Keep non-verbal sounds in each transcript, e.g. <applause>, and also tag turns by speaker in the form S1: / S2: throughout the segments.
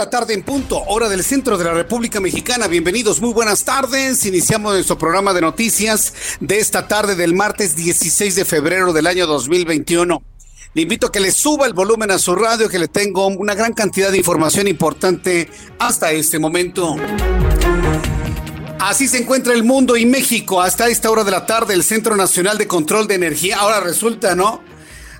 S1: la tarde en punto, hora del centro de la República Mexicana. Bienvenidos, muy buenas tardes. Iniciamos nuestro programa de noticias de esta tarde del martes 16 de febrero del año 2021. Le invito a que le suba el volumen a su radio, que le tengo una gran cantidad de información importante hasta este momento. Así se encuentra el mundo y México hasta esta hora de la tarde, el Centro Nacional de Control de Energía. Ahora resulta, ¿no?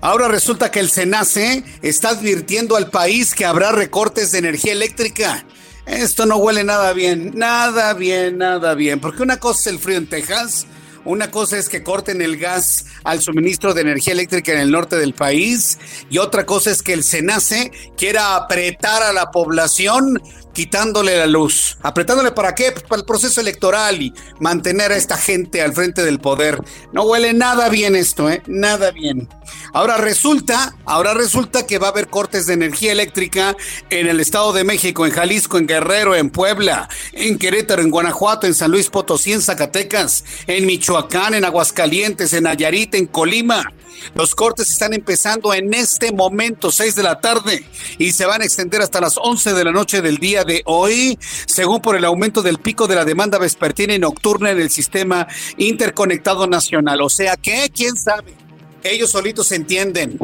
S1: Ahora resulta que el SENACE está advirtiendo al país que habrá recortes de energía eléctrica. Esto no huele nada bien, nada bien, nada bien. Porque una cosa es el frío en Texas, una cosa es que corten el gas al suministro de energía eléctrica en el norte del país y otra cosa es que el SENACE quiera apretar a la población quitándole la luz. ¿Apretándole para qué? Pues para el proceso electoral y mantener a esta gente al frente del poder. No huele nada bien esto, ¿eh? Nada bien. Ahora resulta, ahora resulta que va a haber cortes de energía eléctrica en el Estado de México, en Jalisco, en Guerrero, en Puebla, en Querétaro, en Guanajuato, en San Luis Potosí, en Zacatecas, en Michoacán, en Aguascalientes, en Nayarit, en Colima. Los cortes están empezando en este momento, 6 de la tarde, y se van a extender hasta las 11 de la noche del día de hoy, según por el aumento del pico de la demanda vespertina y nocturna en el sistema interconectado nacional. O sea que, quién sabe, ellos solitos se entienden.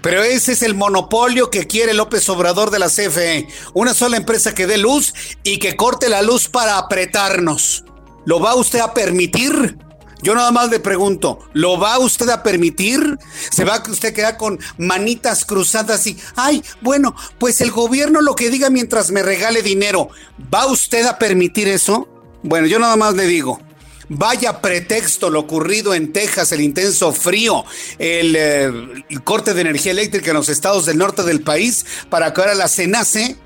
S1: Pero ese es el monopolio que quiere López Obrador de la CFE. Una sola empresa que dé luz y que corte la luz para apretarnos. ¿Lo va usted a permitir? Yo nada más le pregunto, ¿lo va usted a permitir? ¿Se va a usted quedar con manitas cruzadas y, ay, bueno, pues el gobierno lo que diga mientras me regale dinero, ¿va usted a permitir eso? Bueno, yo nada más le digo, Vaya pretexto lo ocurrido en Texas, el intenso frío, el, eh, el, corte de energía eléctrica en los estados del norte del país, para que ahora la CENACE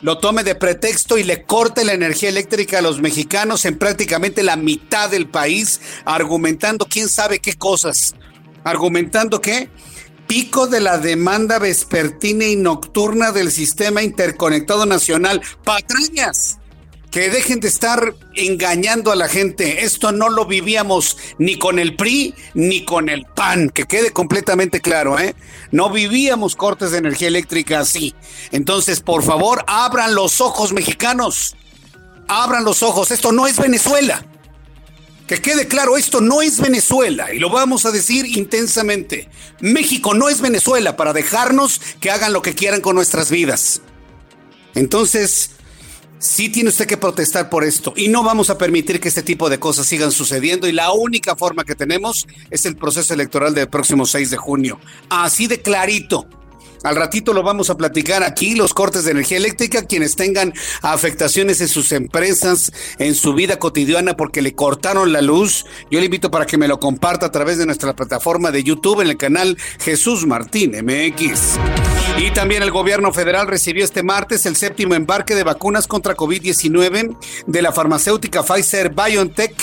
S1: lo tome de pretexto y le corte la energía eléctrica a los mexicanos en prácticamente la mitad del país, argumentando quién sabe qué cosas. Argumentando que pico de la demanda vespertina y nocturna del sistema interconectado nacional. Patrañas que dejen de estar engañando a la gente. Esto no lo vivíamos ni con el PRI ni con el PAN, que quede completamente claro, ¿eh? No vivíamos cortes de energía eléctrica así. Entonces, por favor, abran los ojos mexicanos. Abran los ojos. Esto no es Venezuela. Que quede claro, esto no es Venezuela y lo vamos a decir intensamente. México no es Venezuela para dejarnos que hagan lo que quieran con nuestras vidas. Entonces, Sí tiene usted que protestar por esto y no vamos a permitir que este tipo de cosas sigan sucediendo y la única forma que tenemos es el proceso electoral del próximo 6 de junio. Así de clarito. Al ratito lo vamos a platicar aquí, los cortes de energía eléctrica, quienes tengan afectaciones en sus empresas, en su vida cotidiana porque le cortaron la luz. Yo le invito para que me lo comparta a través de nuestra plataforma de YouTube en el canal Jesús Martín MX. Y también el gobierno federal recibió este martes el séptimo embarque de vacunas contra COVID-19 de la farmacéutica Pfizer BioNTech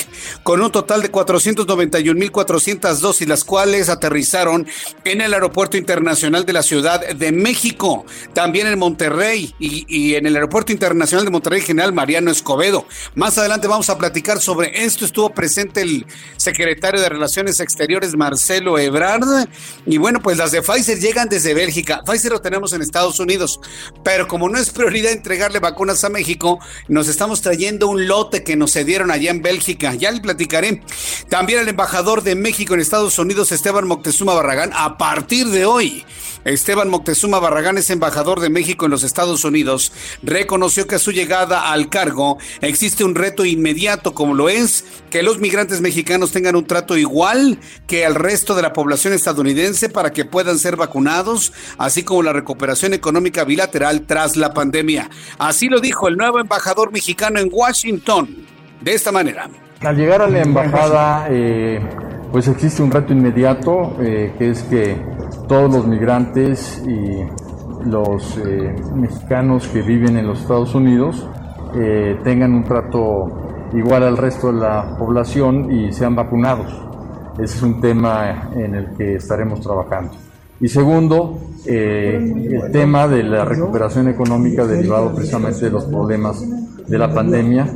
S1: con un total de 491.400 dosis, las cuales aterrizaron en el Aeropuerto Internacional de la Ciudad de México, también en Monterrey y, en el Aeropuerto Internacional de Monterrey General Mariano Escobedo. Más adelante vamos a platicar sobre esto. Estuvo presente el secretario de Relaciones Exteriores, Marcelo Ebrard. Y bueno, pues las de Pfizer llegan desde Bélgica. Pfizer lo tenemos en Estados Unidos, pero como no es prioridad entregarle vacunas a México, nos estamos trayendo un lote que nos cedieron allá en Bélgica. Ya le platicaré. También el embajador de México en Estados Unidos, Esteban Moctezuma Barragán, a partir de hoy, Esteban Moctezuma Barragán es embajador de México en los Estados Unidos, reconoció que a su llegada al cargo existe un reto inmediato como lo es que los migrantes mexicanos tengan un trato igual que el resto de la población estadounidense para que puedan ser vacunados, así como la recuperación económica bilateral tras la pandemia. Así lo dijo el nuevo embajador mexicano en Washington, de esta manera.
S2: Al llegar a la embajada, eh, pues existe un reto inmediato, eh, que es que todos los migrantes y los eh, mexicanos que viven en los Estados Unidos eh, tengan un trato igual al resto de la población y sean vacunados. Ese es un tema en el que estaremos trabajando. Y segundo, el tema de la recuperación económica derivado precisamente de los problemas de la pandemia.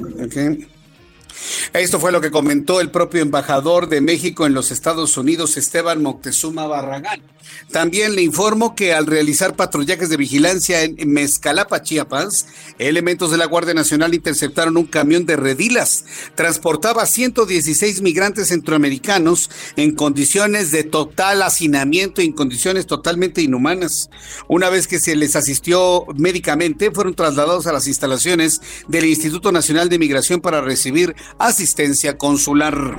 S1: Esto fue lo que comentó el propio embajador de México en los Estados Unidos, Esteban Moctezuma Barragán. También le informo que al realizar patrullajes de vigilancia en Mezcalapa, Chiapas, elementos de la Guardia Nacional interceptaron un camión de redilas. Transportaba 116 migrantes centroamericanos en condiciones de total hacinamiento y en condiciones totalmente inhumanas. Una vez que se les asistió médicamente, fueron trasladados a las instalaciones del Instituto Nacional de Migración para recibir asistencia consular.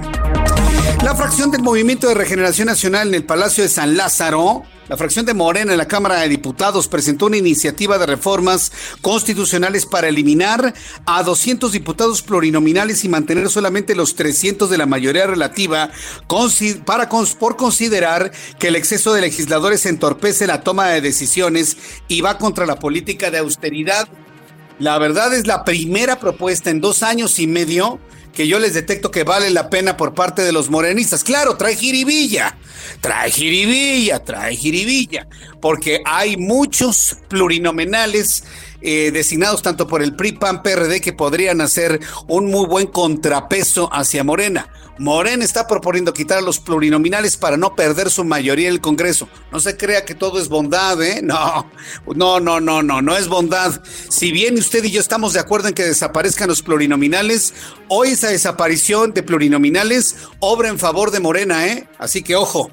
S1: La fracción del Movimiento de Regeneración Nacional en el Palacio de San Lázaro, la fracción de Morena en la Cámara de Diputados presentó una iniciativa de reformas constitucionales para eliminar a 200 diputados plurinominales y mantener solamente los 300 de la mayoría relativa para, por considerar que el exceso de legisladores entorpece la toma de decisiones y va contra la política de austeridad. La verdad es la primera propuesta en dos años y medio que yo les detecto que vale la pena por parte de los morenistas. Claro, trae jiribilla, trae jiribilla, trae jiribilla, porque hay muchos plurinominales eh, designados tanto por el PRI, PAN, PRD que podrían hacer un muy buen contrapeso hacia Morena. Morena está proponiendo quitar a los plurinominales para no perder su mayoría en el Congreso. No se crea que todo es bondad, ¿eh? <laughs> No, no, no, no, no, no es bondad. Si bien usted y yo estamos de acuerdo en que desaparezcan los plurinominales, hoy esa desaparición de plurinominales obra en favor de Morena, ¿eh? Así que ojo.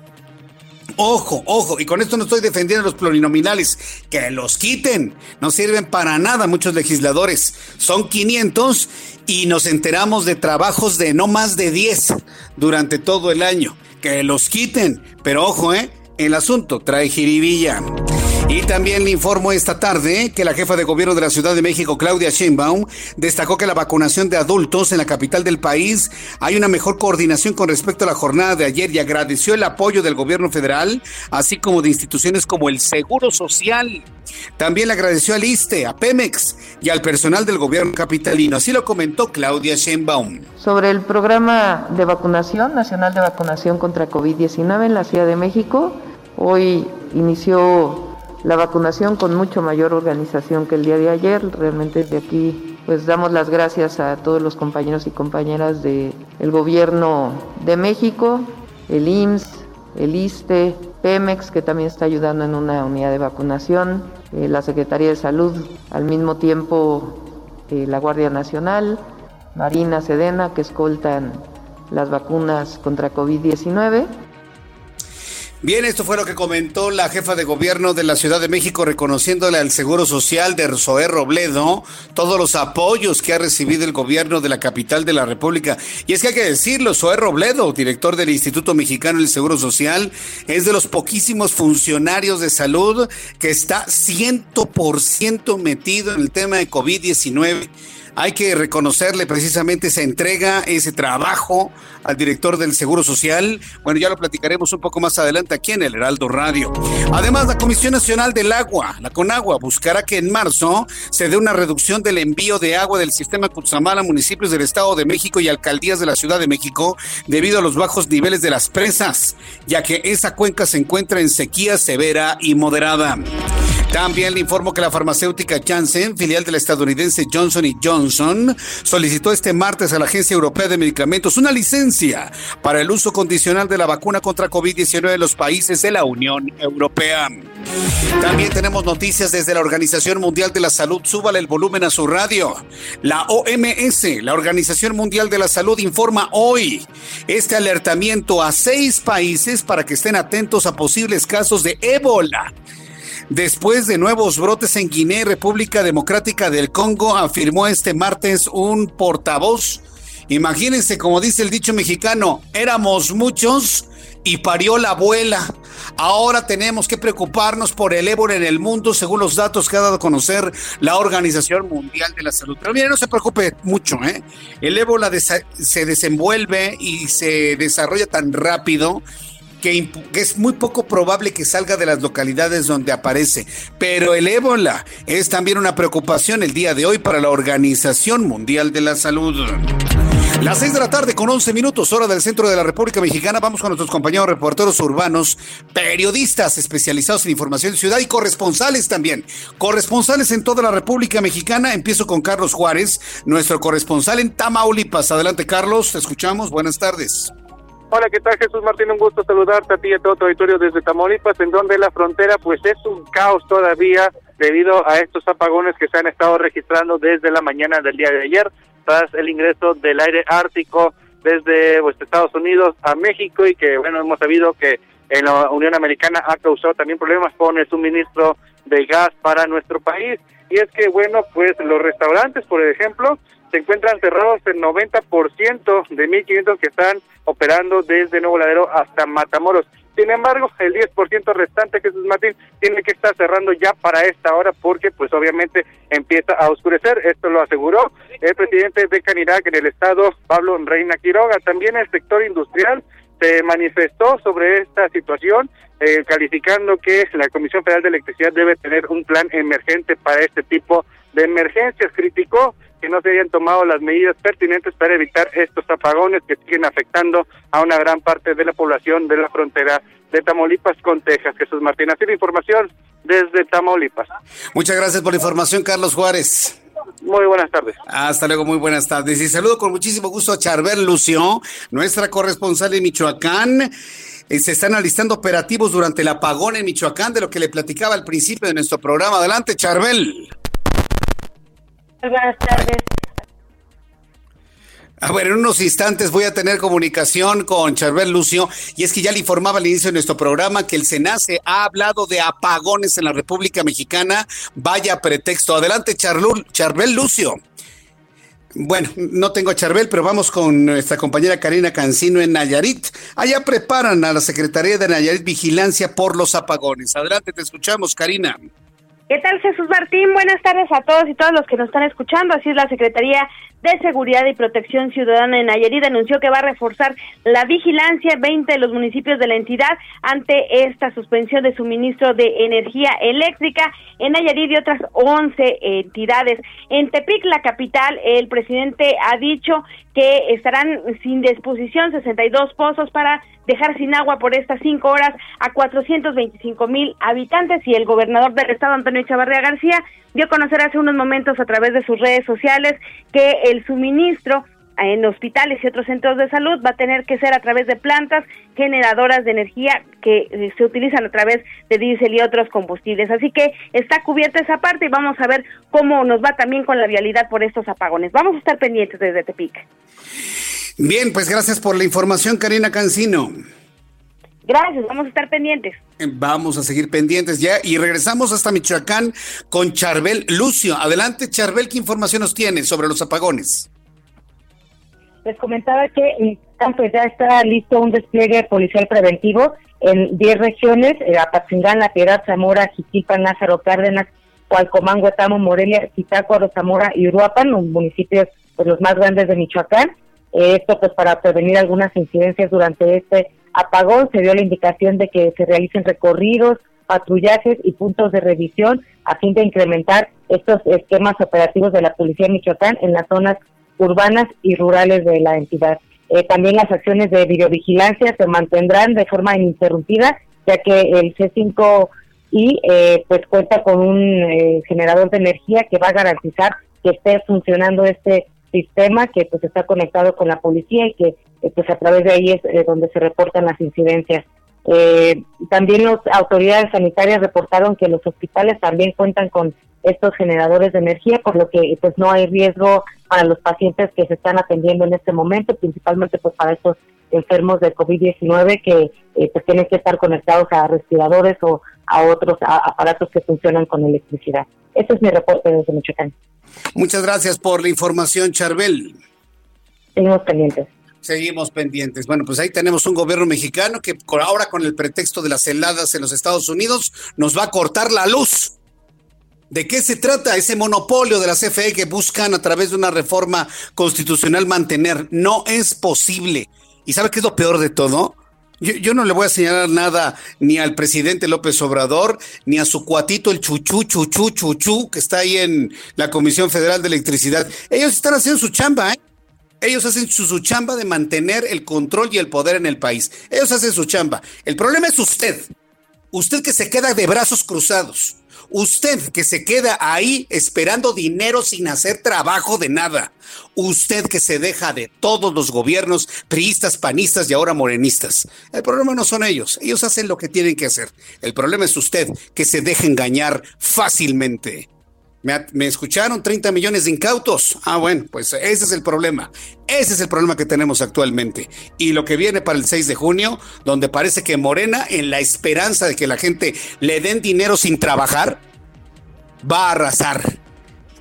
S1: Ojo, ojo, y con esto no estoy defendiendo a los plurinominales, que los quiten, no sirven para nada muchos legisladores, son 500 y nos enteramos de trabajos de no más de 10 durante todo el año, que los quiten, pero ojo, ¿eh? El asunto trae jiribilla. Y también le informo esta tarde que la jefa de gobierno de la Ciudad de México, Claudia Sheinbaum, destacó que la vacunación de adultos en la capital del país hay una mejor coordinación con respecto a la jornada de ayer y agradeció el apoyo del gobierno federal, así como de instituciones como el Seguro Social. También le agradeció al ISTE, a Pemex y al personal del gobierno capitalino. Así lo comentó Claudia Sheinbaum.
S3: Sobre el programa de vacunación, nacional de vacunación contra COVID-19 en la Ciudad de México, hoy inició la vacunación con mucho mayor organización que el día de ayer. Realmente desde aquí pues damos las gracias a todos los compañeros y compañeras del gobierno de México, el IMSS, el ISTE, Pemex, que también está ayudando en una unidad de vacunación, eh, la Secretaría de Salud, al mismo tiempo eh, la Guardia Nacional, Marina Sedena, que escoltan las vacunas contra COVID-19
S1: Bien, esto fue lo que comentó la jefa de gobierno de la Ciudad de México, reconociéndole al Seguro Social de Zoé Robledo todos los apoyos que ha recibido el gobierno de la capital de la República. Y es que hay que decirlo, Zoé Robledo, director del Instituto Mexicano del Seguro Social, es de los poquísimos funcionarios de salud que está 100% metido en el tema de COVID-19 hay que reconocerle precisamente esa entrega, ese trabajo al director del Seguro Social. Bueno, ya lo platicaremos un poco más adelante aquí en el Heraldo Radio. Además, la Comisión Nacional del Agua, la CONAGUA, buscará que en marzo se dé una reducción del envío de agua del sistema Cutzamala a municipios del Estado de México y alcaldías de la Ciudad de México debido a los bajos niveles de las presas, ya que esa cuenca se encuentra en sequía severa y moderada. También le informo que la farmacéutica Janssen, filial de la estadounidense Johnson Johnson, solicitó este martes a la Agencia Europea de Medicamentos una licencia para el uso condicional de la vacuna contra COVID-19 en los países de la Unión Europea. También tenemos noticias desde la Organización Mundial de la Salud. Súbale el volumen a su radio. La OMS, la Organización Mundial de la Salud, informa hoy este alertamiento a seis países para que estén atentos a posibles casos de ébola después de nuevos brotes en Guinea y República Democrática del Congo, afirmó este martes un portavoz. Imagínense, como dice el dicho mexicano, éramos muchos y parió la abuela. Ahora tenemos que preocuparnos por el ébola en el mundo, según los datos que ha dado a conocer la Organización Mundial de la Salud. Pero mire, no se preocupe mucho, ¿eh? El ébola se desenvuelve y se desarrolla tan rápido que, es muy poco probable que salga de las localidades donde aparece. Pero el ébola es también una preocupación el día de hoy para la Organización Mundial de la Salud. Las seis de la tarde con 11 minutos, hora del centro de la República Mexicana. Vamos con nuestros compañeros reporteros urbanos, periodistas especializados en información de ciudad y corresponsales también. Corresponsales en toda la República Mexicana. Empiezo con Carlos Juárez, nuestro corresponsal en Tamaulipas. Adelante, Carlos, te escuchamos. Buenas tardes.
S4: Hola, ¿qué tal Jesús Martín? Un gusto saludarte a ti y a todo tu auditorio desde Tamaulipas, en donde la frontera pues es un caos todavía debido a estos apagones que se han estado registrando desde la mañana del día de ayer, tras el ingreso del aire ártico desde pues, Estados Unidos a México y que bueno, hemos sabido que en la Unión Americana ha causado también problemas con el suministro de gas para nuestro país. Y es que bueno, pues los restaurantes, por ejemplo, se encuentran cerrados el 90% de 1.500 que están operando desde Nuevo Ladero hasta Matamoros. Sin embargo, el 10% restante, Jesús Martín, tiene que estar cerrando ya para esta hora porque pues obviamente empieza a oscurecer. Esto lo aseguró el presidente de Canirac en el estado, Pablo Reina Quiroga. También el sector industrial se manifestó sobre esta situación, eh, calificando que la Comisión Federal de Electricidad debe tener un plan emergente para este tipo de emergencias. Criticó que no se hayan tomado las medidas pertinentes para evitar estos apagones que siguen afectando a una gran parte de la población de la frontera de Tamaulipas con Texas. Jesús Martín, así la información desde Tamaulipas.
S1: Muchas gracias por la información, Carlos Juárez.
S4: Muy buenas tardes.
S1: Hasta luego, muy buenas tardes. Y saludo con muchísimo gusto a Charbel Lucio, nuestra corresponsal en Michoacán. Eh, se están alistando operativos durante el apagón en Michoacán, de lo que le platicaba al principio de nuestro programa. Adelante, Charbel.
S5: Buenas tardes.
S1: A ver, en unos instantes voy a tener comunicación con Charbel Lucio y es que ya le informaba al inicio de nuestro programa que el SENACE ha hablado de apagones en la República Mexicana. Vaya pretexto. Adelante, Charbel Lucio. Bueno, no tengo a Charbel, pero vamos con nuestra compañera Karina Cancino en Nayarit. Allá preparan a la Secretaría de Nayarit Vigilancia por los apagones. Adelante, te escuchamos, Karina.
S5: ¿Qué tal Jesús Martín? Buenas tardes a todos y todas los que nos están escuchando. Así es la Secretaría de Seguridad y Protección Ciudadana en Nayarit anunció que va a reforzar la vigilancia en 20 de los municipios de la entidad ante esta suspensión de suministro de energía eléctrica en Nayarit y otras 11 entidades. En Tepic, la capital, el presidente ha dicho que estarán sin disposición 62 pozos para dejar sin agua por estas cinco horas a 425 mil habitantes y el gobernador del estado, Antonio Chavarría García, dio a conocer hace unos momentos a través de sus redes sociales que el suministro en hospitales y otros centros de salud va a tener que ser a través de plantas generadoras de energía que eh, se utilizan a través de diésel y otros combustibles. Así que está cubierta esa parte y vamos a ver cómo nos va también con la vialidad por estos apagones. Vamos a estar pendientes desde Tepic.
S1: Bien, pues gracias por la información, Karina Cancino.
S5: Gracias, vamos a estar pendientes.
S1: Vamos a seguir pendientes ya y regresamos hasta Michoacán con Charbel Lucio. Adelante, Charbel, ¿qué información nos tiene sobre los apagones?
S6: Les comentaba que en campo ya está listo un despliegue policial preventivo en 10 regiones, eh, Apatzingán, La Piedad, Zamora, Jiquipa, Lázaro Cárdenas Hualcomán, Huetamo, Morelia, Zitácuaro, Zamora y Uruapan, los municipios pues, los más grandes de Michoacán. esto pues para prevenir algunas incidencias durante este apagón. Se dio la indicación de que se realicen recorridos, patrullajes y puntos de revisión a fin de incrementar estos esquemas operativos de la Policía Michoacán en las zonas urbanas y rurales de la entidad. Eh, también las acciones de videovigilancia se mantendrán de forma ininterrumpida, ya que el C5 y eh, pues cuenta con un eh, generador de energía que va a garantizar que esté funcionando este sistema que pues está conectado con la policía y que pues a través de ahí es donde se reportan las incidencias. también las autoridades sanitarias reportaron que los hospitales también cuentan con estos generadores de energía, por lo que pues no hay riesgo para los pacientes que se están atendiendo en este momento, principalmente pues para estos enfermos de COVID-19 que eh, pues tienen que estar conectados a respiradores o a otros aparatos que funcionan con electricidad. Ese es mi reporte desde Michoacán.
S1: Muchas gracias por la información, Charbel.
S6: Seguimos pendientes.
S1: Seguimos pendientes. Bueno, pues ahí tenemos un gobierno mexicano que ahora con el pretexto de las heladas en los Estados Unidos nos va a cortar la luz. ¿De qué se trata ese monopolio de la CFE que buscan a través de una reforma constitucional mantener? No es posible. ¿Y sabe qué es lo peor de todo? Yo, no le voy a señalar nada ni al presidente López Obrador, ni a su cuatito el chuchú, chuchú, chuchú, que está ahí en la Comisión Federal de Electricidad. Ellos están haciendo su chamba, ¿eh? Ellos hacen su, chamba de mantener el control y el poder en el país. Ellos hacen su chamba. El problema es usted. Usted que se queda de brazos cruzados. Usted que se queda ahí esperando dinero sin hacer trabajo de nada. Usted que se deja de todos los gobiernos priistas, panistas y ahora morenistas. El problema no son ellos. Ellos hacen lo que tienen que hacer. El problema es usted que se deja engañar fácilmente. Me, escucharon 30 millones de incautos. Ah, bueno, pues ese es el problema. Ese es el problema que tenemos actualmente. Y lo que viene para el 6 de junio, donde parece que Morena, en la esperanza de que la gente le den dinero sin trabajar, va a arrasar.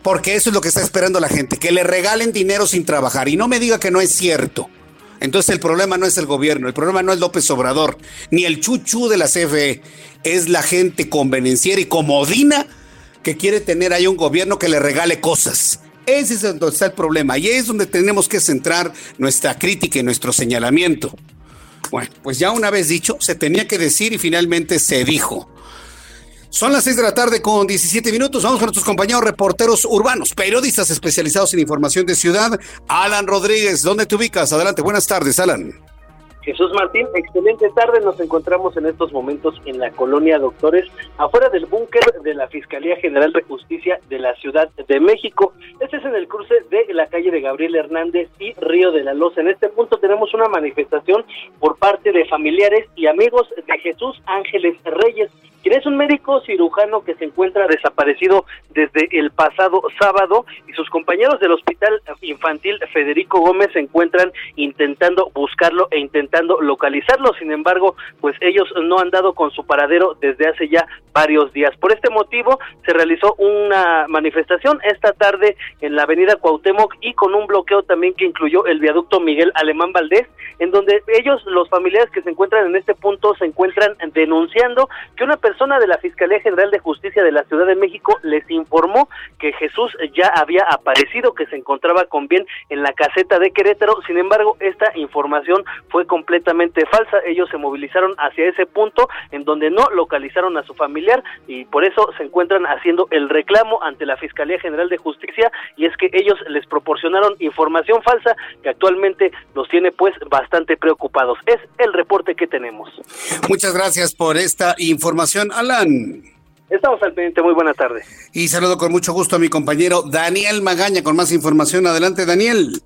S1: Porque eso es lo que está esperando la gente, que le regalen dinero sin trabajar. Y no me diga que no es cierto. Entonces el problema no es el gobierno, el problema no es López Obrador, ni el chuchu de la CFE, es la gente convenenciera y comodina que quiere tener ahí un gobierno que le regale cosas. Ese es donde está el problema y es donde tenemos que centrar nuestra crítica y nuestro señalamiento. Bueno, pues ya una vez dicho, se tenía que decir y finalmente se dijo. Son las 6 de la tarde con 17 minutos. Vamos con nuestros compañeros reporteros urbanos, periodistas especializados en información de ciudad. Alan Rodríguez, ¿dónde te ubicas? Adelante, buenas tardes, Alan.
S7: Jesús Martín, excelente tarde. Nos encontramos en estos momentos en la colonia Doctores, afuera del búnker de la Fiscalía General de Justicia de la Ciudad de México. Este es en el cruce de la calle de Gabriel Hernández y Río de la Loza. En este punto tenemos una manifestación por parte de familiares y amigos de Jesús Ángeles Reyes, quien es un médico cirujano que se encuentra desaparecido desde el pasado sábado y sus compañeros del Hospital Infantil Federico Gómez se encuentran intentando buscarlo e intentando localizarlo. Sin embargo, pues ellos no han dado con su paradero desde hace ya varios días. Por este motivo se realizó una manifestación esta tarde en la avenida Cuauhtémoc y con un bloqueo también que incluyó el viaducto Miguel Alemán Valdés, en donde ellos, los familiares que se encuentran en este punto, se encuentran denunciando que una persona persona de la Fiscalía General de Justicia de la Ciudad de México les informó que Jesús ya había aparecido, que se encontraba con bien en la caseta de Querétaro. Sin embargo, esta información fue completamente falsa. Ellos se movilizaron hacia ese punto en donde no localizaron a su familiar y por eso se encuentran haciendo el reclamo ante la Fiscalía General de Justicia y es que ellos les proporcionaron información falsa que actualmente los tiene pues bastante preocupados. Es el reporte que tenemos.
S1: Muchas gracias por esta información. Alan.
S7: Estamos al pendiente, muy buena tarde.
S1: Y saludo con mucho gusto a mi compañero Daniel Magaña con más información. Adelante, Daniel.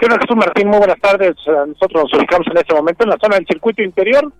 S8: Señor Jesús Martín, muy buenas tardes. Nosotros nos ubicamos en este momento en la zona del circuito interior.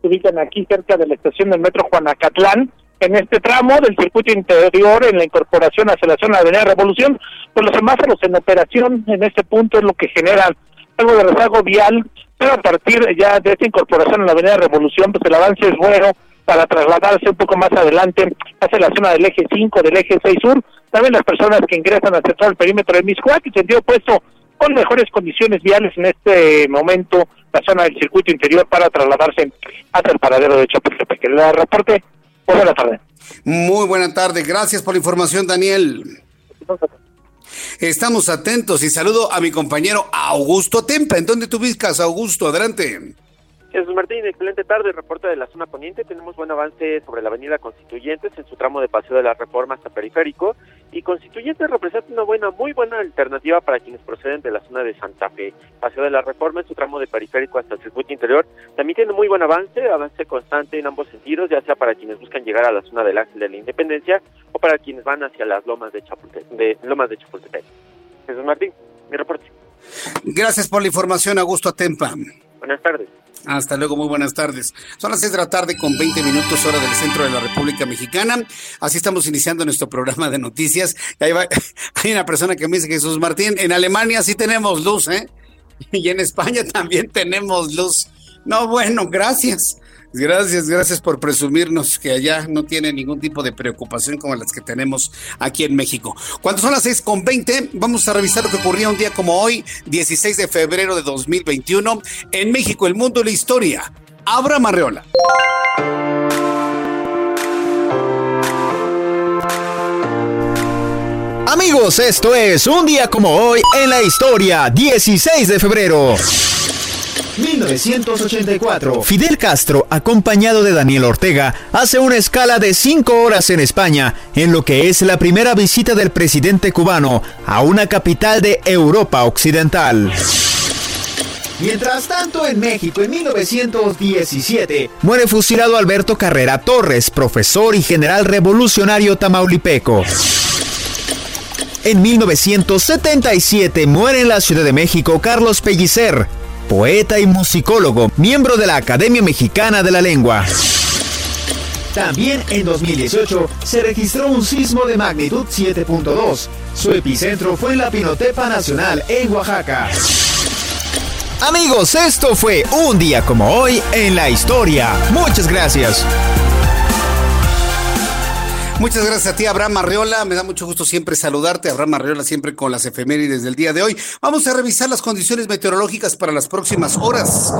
S8: Se ubican aquí cerca de la estación del metro Juanacatlán. En este tramo del circuito interior, en la incorporación hacia la zona de Avenida Revolución, pues los semáforos en operación en este punto es lo que genera algo de rezago vial, pero a partir ya de esta incorporación en la Avenida Revolución, pues el avance es bueno para trasladarse un poco más adelante hacia la zona del eje 5, del eje 6 sur. También las personas que ingresan hacia todo el perímetro de Miscuac, en sentido opuesto, con mejores condiciones viales en este momento, la zona del circuito interior para trasladarse hacia el paradero de Chapultepec. El reporte, buena tarde.
S1: Muy buena tarde. Gracias por la información, Daniel. Estamos atentos y saludo a mi compañero Augusto Tempa. ¿En dónde tú ubicas, Augusto? Adelante.
S9: Jesús Martín, excelente tarde. Reporte de la zona poniente. Tenemos buen avance sobre la avenida Constituyentes en su tramo de Paseo de la Reforma hasta Periférico. Y Constituyentes representa una buena, muy buena alternativa para quienes proceden de la zona de Santa Fe. Paseo de la Reforma en su tramo de Periférico hasta el circuito interior. También tiene muy buen avance, avance constante en ambos sentidos, ya sea para quienes buscan llegar a la zona del Ángel de la Independencia o para quienes van hacia las lomas de, Chapultepec. De, lomas de Chapultepec. Jesús Martín, mi reporte.
S1: Gracias por la información, Augusto Atempa.
S9: Buenas tardes.
S1: Hasta luego, muy buenas tardes. Son las seis de la tarde con 20 minutos hora del centro de la República Mexicana. Así estamos iniciando nuestro programa de noticias. <laughs> Hay una persona que me dice, Jesús Martín, en Alemania sí tenemos luz, ¿eh? <laughs> Y en España también tenemos luz. No, bueno, gracias. Gracias, gracias por presumirnos que allá no tiene ningún tipo de preocupación como las que tenemos aquí en México. Cuando son las seis con 20, vamos a revisar lo que ocurría un día como hoy, 16 de febrero de 2021, en México, el mundo y la historia. Abra Marreola.
S10: Amigos, esto es un día como hoy en la historia, 16 de febrero. 1984. Fidel Castro, acompañado de Daniel Ortega, hace una escala de 5 horas en España, en lo que es la primera visita del presidente cubano a una capital de Europa Occidental. Mientras tanto, en México, en 1917, muere fusilado Alberto Carrera Torres, profesor y general revolucionario tamaulipeco. En 1977 muere en la Ciudad de México Carlos Pellicer, poeta y musicólogo, miembro de la Academia Mexicana de la Lengua. También en 2018 se registró un sismo de magnitud 7.2. Su epicentro fue en la Pinotepa Nacional en Oaxaca. Amigos, esto fue un día como hoy en la historia. Muchas gracias.
S1: Muchas gracias a ti, Abraham Arreola. Me da mucho gusto siempre saludarte. Abraham Arreola siempre con las efemérides del día de hoy. Vamos a revisar las condiciones meteorológicas para las próximas horas.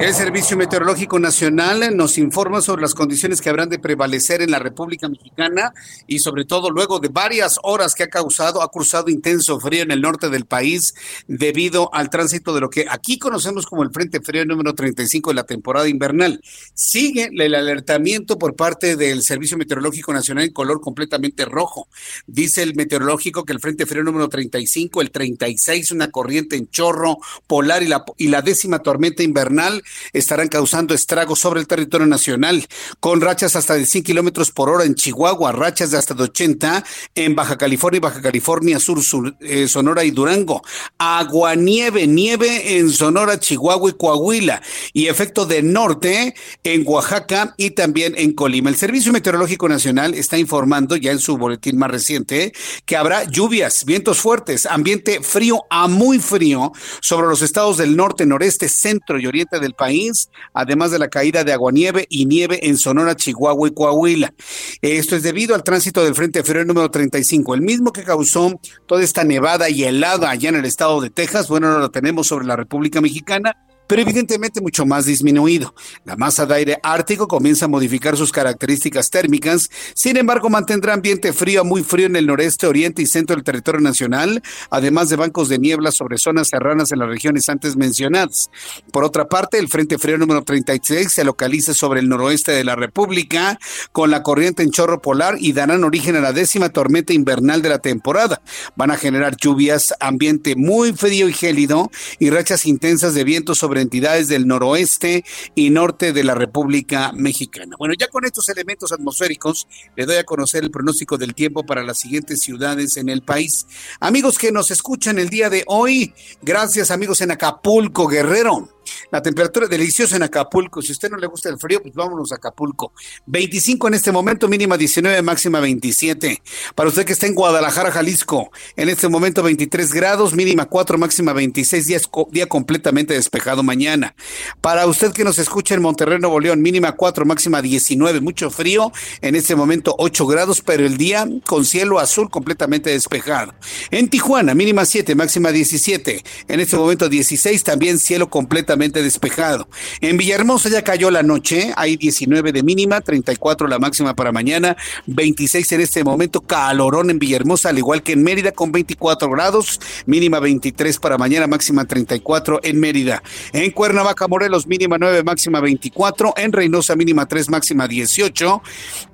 S1: El Servicio Meteorológico Nacional nos informa sobre las condiciones que habrán de prevalecer en la República Mexicana y sobre todo luego de varias horas que ha causado, ha cruzado intenso frío en el norte del país debido al tránsito de lo que aquí conocemos como el Frente Frío número 35 de la temporada invernal. Sigue el alertamiento por parte del Servicio Meteorológico Nacional en color completamente rojo. Dice el meteorológico que el Frente Frío número 35, el 36, una corriente en chorro polar y la, y la décima tormenta invernal estarán causando estragos sobre el territorio nacional, con rachas hasta de 100 kilómetros por hora en Chihuahua, rachas de hasta de 80 en Baja California y Baja California Sur, Sur eh, Sonora y Durango, aguanieve, nieve en Sonora, Chihuahua y Coahuila, y efecto de norte en Oaxaca y también en Colima. El Servicio Meteorológico Nacional está informando ya en su boletín más reciente que habrá lluvias, vientos fuertes, ambiente frío a muy frío sobre los estados del norte, noreste, centro y oriente del país, además de la caída de aguanieve y nieve en Sonora, Chihuahua y Coahuila. Esto es debido al tránsito del Frente Frío número 35, el mismo que causó toda esta nevada y helada allá en el estado de Texas. Bueno, ahora lo tenemos sobre la República Mexicana pero evidentemente mucho más disminuido. La masa de aire ártico comienza a modificar sus características térmicas, sin embargo mantendrá ambiente frío a muy frío en el noreste, oriente y centro del territorio nacional, además de bancos de niebla sobre zonas serranas en las regiones antes mencionadas. Por otra parte, el Frente Frío número 36 se localiza sobre el noroeste de la República, con la corriente en chorro polar y darán origen a la décima tormenta invernal de la temporada. Van a generar lluvias, ambiente muy frío y gélido y rachas intensas de viento sobre entidades del noroeste y norte de la República Mexicana. Bueno, ya con estos elementos atmosféricos, le doy a conocer el pronóstico del tiempo para las siguientes ciudades en el país. Amigos que nos escuchan el día de hoy, gracias amigos en Acapulco, Guerrero. La temperatura deliciosa en Acapulco. Si a usted no le gusta el frío, pues vámonos a Acapulco. 25 en este momento, mínima 19, máxima 27. Para usted que está en Guadalajara, Jalisco, en este momento 23 grados, mínima 4, máxima 26, días, día completamente despejado mañana. Para usted que nos escucha en Monterrey, Nuevo León, mínima 4, máxima 19, mucho frío, en este momento 8 grados, pero el día con cielo azul completamente despejado. En Tijuana, mínima 7, máxima 17, en este momento 16, también cielo completamente despejado. En Villahermosa ya cayó la noche, hay 19 de mínima, 34 la máxima para mañana, 26 en este momento, calorón en Villahermosa, al igual que en Mérida con 24 grados, mínima 23 para mañana, máxima 34 en Mérida. En Cuernavaca, Morelos, mínima 9, máxima 24, en Reynosa, mínima 3, máxima 18,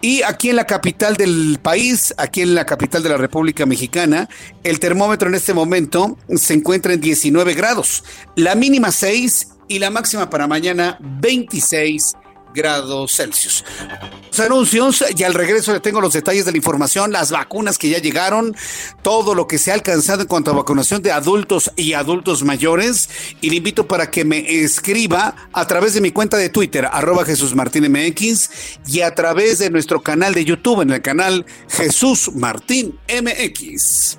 S1: y aquí en la capital del país, aquí en la capital de la República Mexicana, el termómetro en este momento se encuentra en 19 grados, la mínima 6 y la máxima para mañana 26 grados Celsius. Anuncios y al regreso le tengo los detalles de la información, las vacunas que ya llegaron, todo lo que se ha alcanzado en cuanto a vacunación de adultos y adultos mayores. Y le invito para que me escriba a través de mi cuenta de Twitter, arroba Jesús Martín MX, y a través de nuestro canal de YouTube, en el canal Jesús Martín MX.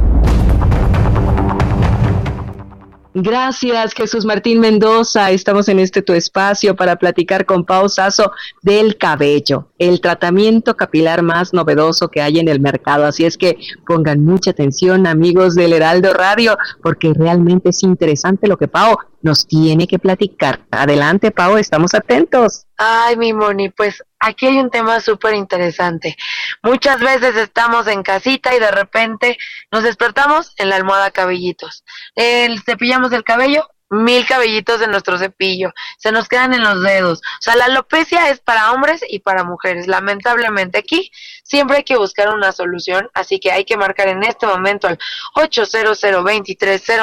S11: Gracias, Jesús Martín Mendoza. Estamos en este tu espacio para platicar con Pau Sasso del cabello, el tratamiento capilar más novedoso que hay en el mercado. Así es que pongan mucha atención, amigos del Heraldo Radio, porque realmente es interesante lo que Pau nos tiene que platicar. Adelante, Pau, estamos atentos.
S3: Ay, mi Moni, pues aquí hay un tema súper interesante. Muchas veces estamos en casita y de repente nos despertamos en la almohada cabellitos. El, cepillamos el cabello, mil cabellitos en nuestro cepillo, se nos quedan en los dedos. O sea, la alopecia es para hombres y para mujeres. Lamentablemente aquí siempre hay que buscar una solución, así que hay que marcar en este momento al 800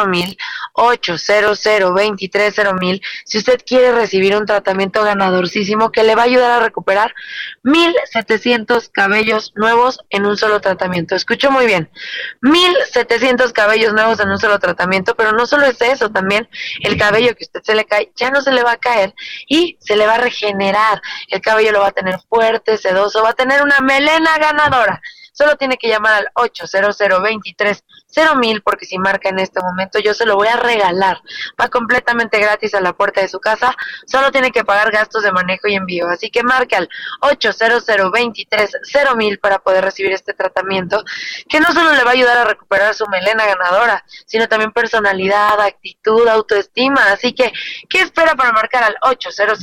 S3: mil 800 mil si usted quiere recibir un tratamiento ganadorcísimo que le va a ayudar a recuperar 1700 cabellos nuevos en un solo tratamiento. Escucho muy bien. 1700 cabellos nuevos en un solo tratamiento, pero no solo es eso, también el cabello que usted se le cae ya no se le va a caer y se le va a regenerar. El cabello lo va a tener fuerte, sedoso, va a tener una melena ganadora. Solo tiene que llamar al 800 mil porque si marca en este momento yo se lo voy a regalar. Va completamente gratis a la puerta de su casa. Solo tiene que pagar gastos de manejo y envío. Así que marque al 800 mil para poder recibir este tratamiento que no solo le va a ayudar a recuperar su melena ganadora, sino también personalidad, actitud, autoestima. Así que, ¿qué espera para marcar al 800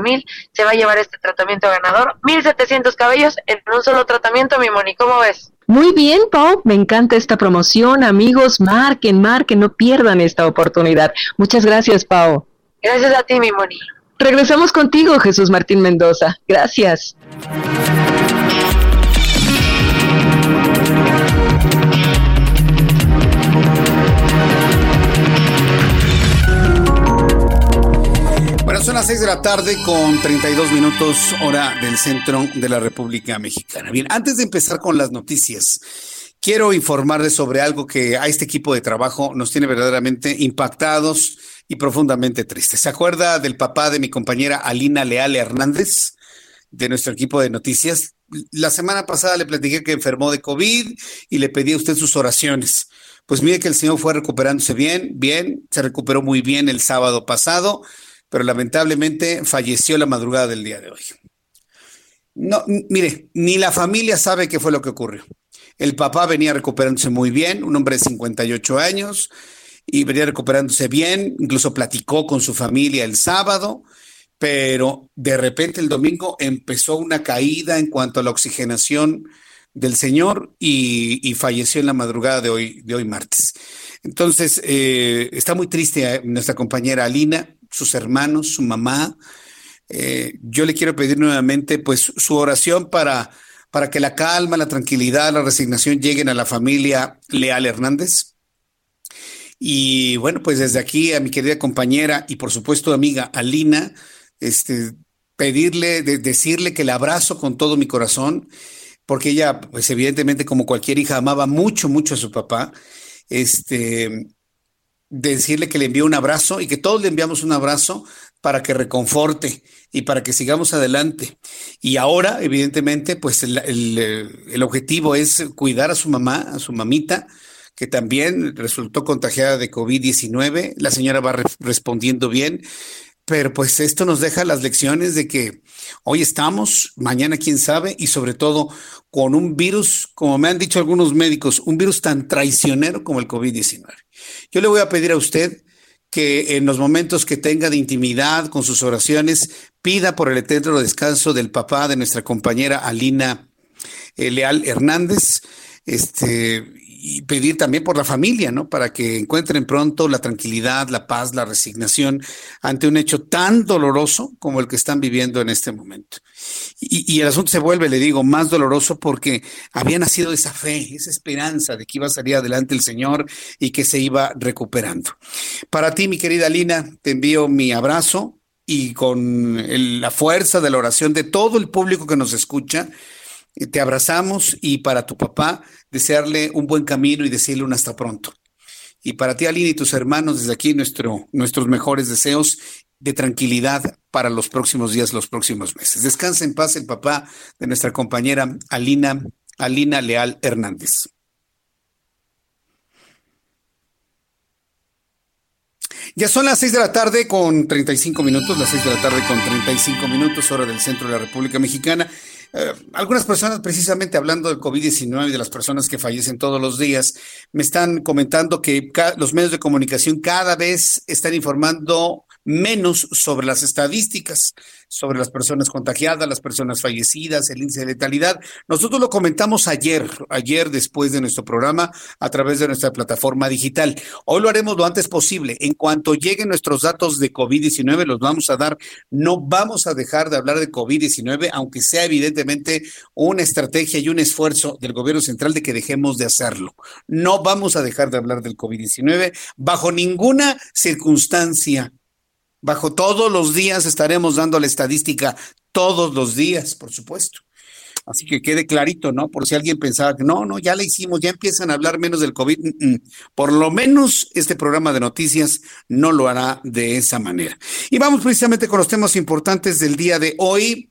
S3: mil? Se va a llevar este tratamiento ganador. 1700 cabellos en un solo tratamiento, mi Moni. ¿Cómo ves?
S11: Muy bien, Pau, me encanta esta promoción. Amigos, marquen, marquen, no pierdan esta oportunidad. Muchas gracias, Pau.
S3: Gracias a ti, mi Moni.
S11: Regresamos contigo, Jesús Martín Mendoza. Gracias.
S1: Son las 6 de la tarde con 32 minutos hora del centro de la República Mexicana. Bien, antes de empezar con las noticias, quiero informarles sobre algo que a este equipo de trabajo nos tiene verdaderamente impactados y profundamente tristes. ¿Se acuerda del papá de mi compañera Alina Leal Hernández, de nuestro equipo de noticias? La semana pasada le platiqué que enfermó de COVID y le pedí a usted sus oraciones. Pues mire que el señor fue recuperándose bien, bien, se recuperó muy bien el sábado pasado pero lamentablemente falleció la madrugada del día de hoy. No, mire, ni la familia sabe qué fue lo que ocurrió. El papá venía recuperándose muy bien, un hombre de 58 años, y venía recuperándose bien, incluso platicó con su familia el sábado, pero de repente el domingo empezó una caída en cuanto a la oxigenación del señor y, falleció en la madrugada de hoy, de hoy martes. Entonces, eh, está muy triste eh, nuestra compañera Alina, sus hermanos, su mamá. Eh, yo le quiero pedir nuevamente pues su oración para, para que la calma, la tranquilidad, la resignación lleguen a la familia Leal Hernández. Y bueno, pues desde aquí a mi querida compañera y por supuesto amiga Alina, este, pedirle, decirle que la abrazo con todo mi corazón, porque ella, pues evidentemente como cualquier hija, amaba mucho, mucho a su papá. Este, decirle que le envío un abrazo y que todos le enviamos un abrazo para que reconforte y para que sigamos adelante. Y ahora, evidentemente, pues el, el, objetivo es cuidar a su mamá, a su mamita, que también resultó contagiada de COVID-19. La señora va respondiendo bien, pero pues esto nos deja las lecciones de que hoy estamos, mañana quién sabe, y sobre todo con un virus, como me han dicho algunos médicos, un virus tan traicionero como el COVID-19. Yo le voy a pedir a usted que en los momentos que tenga de intimidad con sus oraciones, pida por el eterno descanso del papá de nuestra compañera Alina eh, Leal Hernández, este, y pedir también por la familia, ¿no? Para que encuentren pronto la tranquilidad, la paz, la resignación ante un hecho tan doloroso como el que están viviendo en este momento. Y, el asunto se vuelve, le digo, más doloroso porque había nacido esa fe, esa esperanza de que iba a salir adelante el Señor y que se iba recuperando. Para ti, mi querida Lina, te envío mi abrazo y con la fuerza de la oración de todo el público que nos escucha, te abrazamos y para tu papá desearle un buen camino y decirle un hasta pronto. Y para ti, Aline, y tus hermanos, desde aquí nuestro, nuestros mejores deseos de tranquilidad para los próximos días, los próximos meses. Descansa en paz el papá de nuestra compañera Alina, Alina Leal Hernández. Ya son las seis de la tarde con 35 minutos, las seis de la tarde con 35 minutos, hora del centro de la República Mexicana. Eh, algunas personas, precisamente hablando del COVID-19 y de las personas que fallecen todos los días, me están comentando que los medios de comunicación cada vez están informando menos sobre las estadísticas, sobre las personas contagiadas, las personas fallecidas, el índice de letalidad. Nosotros lo comentamos ayer, ayer después de nuestro programa a través de nuestra plataforma digital. Hoy lo haremos lo antes posible. En cuanto lleguen nuestros datos de COVID-19, los vamos a dar. No vamos a dejar de hablar de COVID-19, aunque sea evidentemente una estrategia y un esfuerzo del gobierno central de que dejemos de hacerlo. No vamos a dejar de hablar del COVID-19 bajo ninguna circunstancia Bajo todos los días estaremos dando la estadística, todos los días, por supuesto. Así que quede clarito, ¿no? Por si alguien pensaba que no, no, ya la hicimos, ya empiezan a hablar menos del COVID. Mm, mm. Por lo menos este programa de noticias no lo hará de esa manera. Y vamos precisamente con los temas importantes del día de hoy.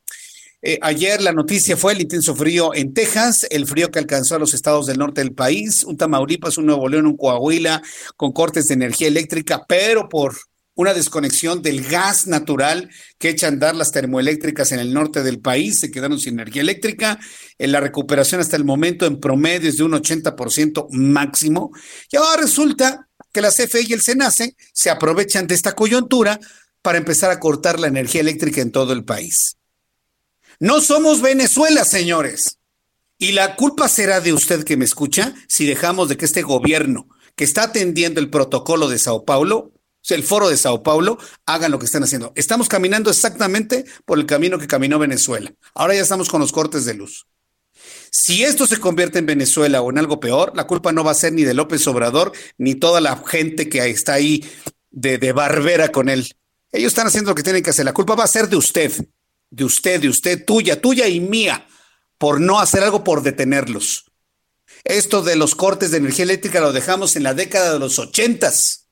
S1: Eh, ayer la noticia fue el intenso frío en Texas, el frío que alcanzó a los estados del norte del país, un Tamaulipas, un Nuevo León, un Coahuila, con cortes de energía eléctrica, pero por una desconexión del gas natural que echa a las termoeléctricas en el norte del país, se quedaron sin energía eléctrica, en la recuperación hasta el momento en promedio es de un 80% máximo, y ahora resulta que la CFE y el SENACE se aprovechan de esta coyuntura para empezar a cortar la energía eléctrica en todo el país. No somos Venezuela, señores. Y la culpa será de usted que me escucha si dejamos de que este gobierno que está atendiendo el protocolo de Sao Paulo el foro de Sao Paulo, hagan lo que están haciendo. Estamos caminando exactamente por el camino que caminó Venezuela. Ahora ya estamos con los cortes de luz. Si esto se convierte en Venezuela o en algo peor, la culpa no va a ser ni de López Obrador, ni toda la gente que está ahí de, de barbera con él. Ellos están haciendo lo que tienen que hacer. La culpa va a ser de usted, de usted, de usted, tuya, tuya y mía, por no hacer algo por detenerlos. Esto de los cortes de energía eléctrica lo dejamos en la década de los ochentas.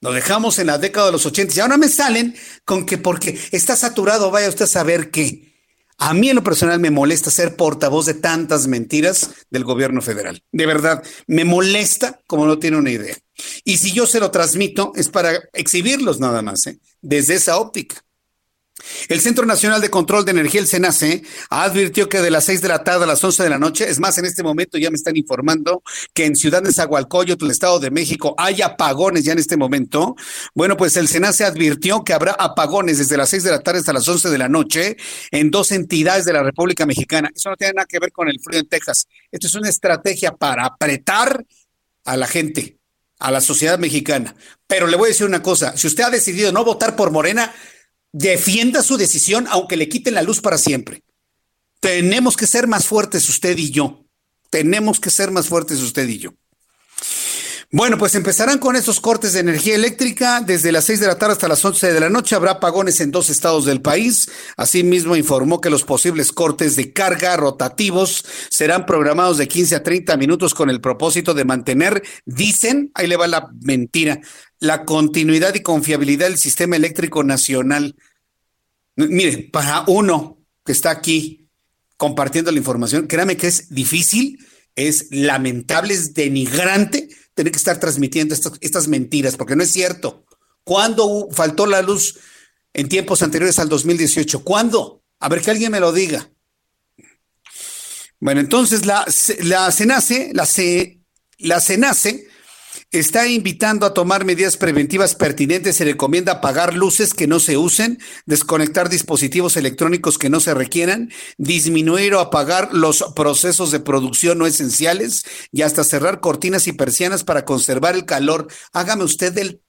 S1: Lo dejamos en la década de los 80 y ahora me salen con que porque está saturado, vaya usted a saber qué. A mí en lo personal me molesta ser portavoz de tantas mentiras del gobierno federal. De verdad, me molesta como no tiene una idea. Y si yo se lo transmito es para exhibirlos nada más, ¿eh? desde esa óptica. El Centro Nacional de Control de Energía, el CENACE, advirtió que de las 6 de la tarde a las 11 de la noche, es más, en este momento ya me están informando que en Ciudad de Zagualcoyotl, el Estado de México, hay apagones ya en este momento. Bueno, pues el CENACE advirtió que habrá apagones desde las 6 de la tarde hasta las 11 de la noche en dos entidades de la República Mexicana. Eso no tiene nada que ver con el frío en Texas. Esto es una estrategia para apretar a la gente, a la sociedad mexicana. Pero le voy a decir una cosa, si usted ha decidido no votar por Morena, defienda su decisión aunque le quiten la luz para siempre. Tenemos que ser más fuertes usted y yo. Tenemos que ser más fuertes usted y yo. Bueno, pues empezarán con estos cortes de energía eléctrica. Desde las 6 de la tarde hasta las 11 de la noche habrá apagones en dos estados del país. Asimismo, informó que los posibles cortes de carga rotativos serán programados de 15 a 30 minutos con el propósito de mantener, dicen, ahí le va la mentira, la continuidad y confiabilidad del sistema eléctrico nacional. Mire, para uno que está aquí compartiendo la información, créame que es difícil, es lamentable, es denigrante tener que estar transmitiendo estas, mentiras, porque no es cierto. ¿Cuándo faltó la luz en tiempos anteriores al 2018? ¿Cuándo? A ver que alguien me lo diga. Bueno, entonces la, la CENACE, la, C, la CENACE está invitando a tomar medidas preventivas pertinentes. Se recomienda apagar luces que no se usen, desconectar dispositivos electrónicos que no se requieran, disminuir o apagar los procesos de producción no esenciales y hasta cerrar cortinas y persianas para conservar el calor. Hágame usted el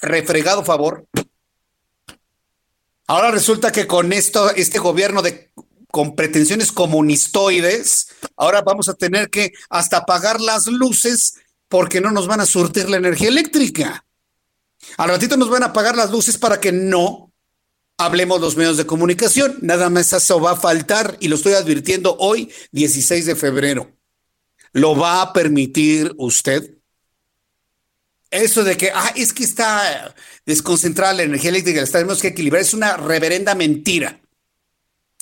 S1: refregado favor. Ahora resulta que con esto, este gobierno de con pretensiones comunistoides, ahora vamos a tener que hasta apagar las luces porque no nos van a surtir la energía eléctrica. Al ratito nos van a apagar las luces para que no hablemos los medios de comunicación. Nada más eso va a faltar y lo estoy advirtiendo hoy, 16 de febrero. ¿Lo va a permitir usted? Eso de que, ah, es que está desconcentrada la energía eléctrica, la tenemos que equilibrar, es una reverenda mentira.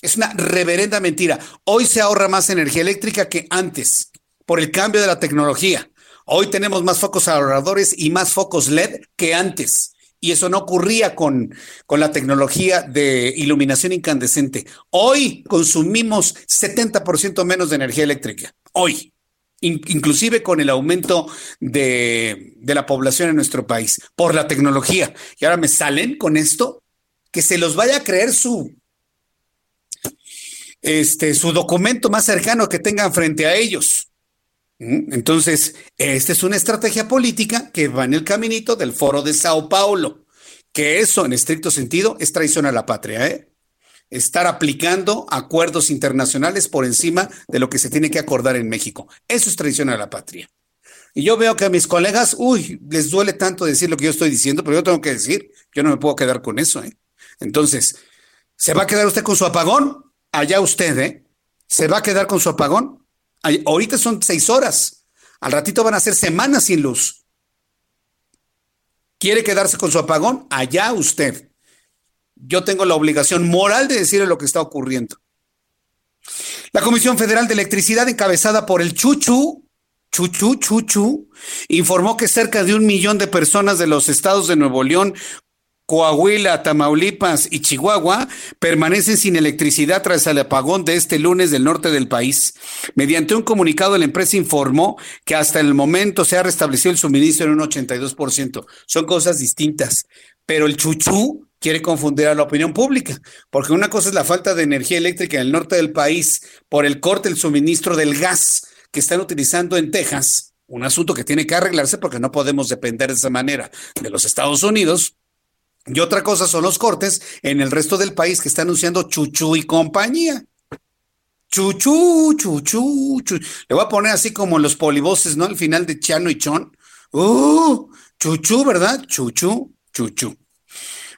S1: Es una reverenda mentira. Hoy se ahorra más energía eléctrica que antes por el cambio de la tecnología. Hoy tenemos más focos ahorradores y más focos LED que antes. Y eso no ocurría con, con la tecnología de iluminación incandescente. Hoy consumimos 70% menos de energía eléctrica. Hoy. inclusive con el aumento de, de la población en nuestro país por la tecnología. Y ahora me salen con esto, que se los vaya a creer su, este, su documento más cercano que tengan frente a ellos. Entonces, esta es una estrategia política que va en el caminito del foro de Sao Paulo, que eso en estricto sentido es traición a la patria, ¿eh? Estar aplicando acuerdos internacionales por encima de lo que se tiene que acordar en México. Eso es traición a la patria. Y yo veo que a mis colegas, uy, les duele tanto decir lo que yo estoy diciendo, pero yo tengo que decir, yo no me puedo quedar con eso, ¿eh? Entonces, ¿se va a quedar usted con su apagón? Allá usted, ¿eh? ¿Se va a quedar con su apagón? Ahorita son seis horas. Al ratito van a ser semanas sin luz. ¿Quiere quedarse con su apagón? Allá usted. Yo tengo la obligación moral de decirle lo que está ocurriendo. La Comisión Federal de Electricidad, encabezada por el Chuchu, Chuchu, Chuchu, informó que cerca de un millón de personas de los estados de Nuevo León, Coahuila, Tamaulipas y Chihuahua permanecen sin electricidad tras el apagón de este lunes del norte del país. Mediante un comunicado, la empresa informó que hasta el momento se ha restablecido el suministro en un 82%. Son cosas distintas, pero el chuchú quiere confundir a la opinión pública, porque una cosa es la falta de energía eléctrica en el norte del país por el corte del suministro del gas que están utilizando en Texas, un asunto que tiene que arreglarse porque no podemos depender de esa manera de los Estados Unidos y otra cosa son los cortes en el resto del país que está anunciando Chuchu y compañía. Chuchu, chuchu, chuchu. Le voy a poner así como los polivoces, ¿no? Al final de Chano y Chon. ¡Uh! Chuchu, ¿verdad? Chuchu, chuchu.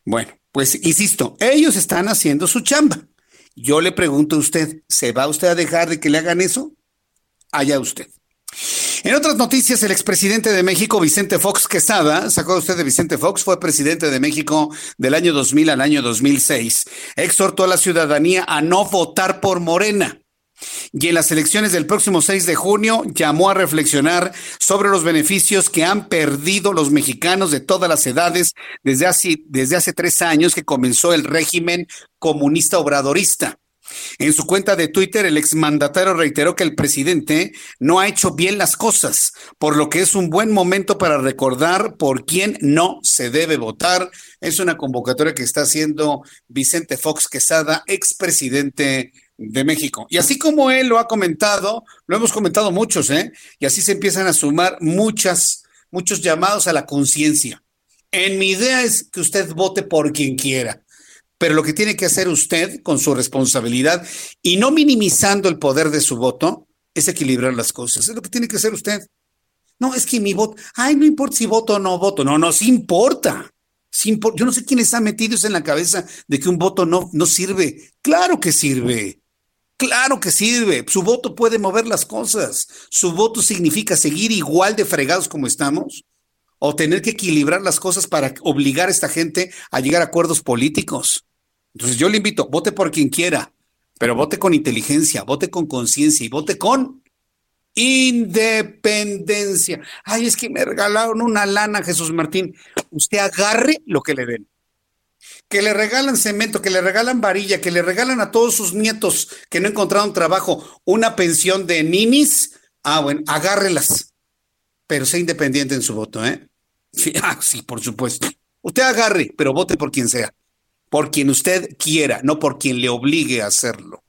S1: Bueno, pues insisto, ellos están haciendo su chamba. Yo le pregunto a usted, ¿se va usted a dejar de que le hagan eso? Allá usted. En otras noticias, el expresidente de México, Vicente Fox Quesada, sacó usted de Vicente Fox, fue presidente de México del año 2000 al año 2006, exhortó a la ciudadanía a no votar por Morena. Y en las elecciones del próximo 6 de junio llamó a reflexionar sobre los beneficios que han perdido los mexicanos de todas las edades desde hace, desde hace tres años que comenzó el régimen comunista obradorista. En su cuenta de Twitter, el exmandatario reiteró que el presidente no ha hecho bien las cosas, por lo que es un buen momento para recordar por quién no se debe votar. Es una convocatoria que está haciendo Vicente Fox Quesada, expresidente de México. Y así como él lo ha comentado, lo hemos comentado muchos, ¿eh? Y así se empiezan a sumar muchas, muchos llamados a la conciencia. En mi idea es que usted vote por quien quiera Pero lo que tiene que hacer usted con su responsabilidad y no minimizando el poder de su voto es equilibrar las cosas. Es lo que tiene que hacer usted. No, es que mi voto, ay, no importa si voto o no voto. No, no, sí importa. Yo no sé quién está metidos en la cabeza de que un voto no, no sirve. Claro que sirve. Claro que sirve. Su voto puede mover las cosas. Su voto significa seguir igual de fregados como estamos o tener que equilibrar las cosas para obligar a esta gente a llegar a acuerdos políticos. Entonces yo le invito, vote por quien quiera, pero vote con inteligencia, vote con conciencia y vote con independencia. Ay, es que me regalaron una lana, Jesús Martín. Usted agarre lo que le den. Que le regalan cemento, que le regalan varilla, que le regalan a todos sus nietos que no encontraron trabajo una pensión de ninis. Ah, bueno, agárrelas. Pero sea independiente en su voto, ¿eh? <laughs> Ah, sí, por supuesto. Usted agarre, pero vote por quien sea. Por quien usted quiera, no por quien le obligue a hacerlo.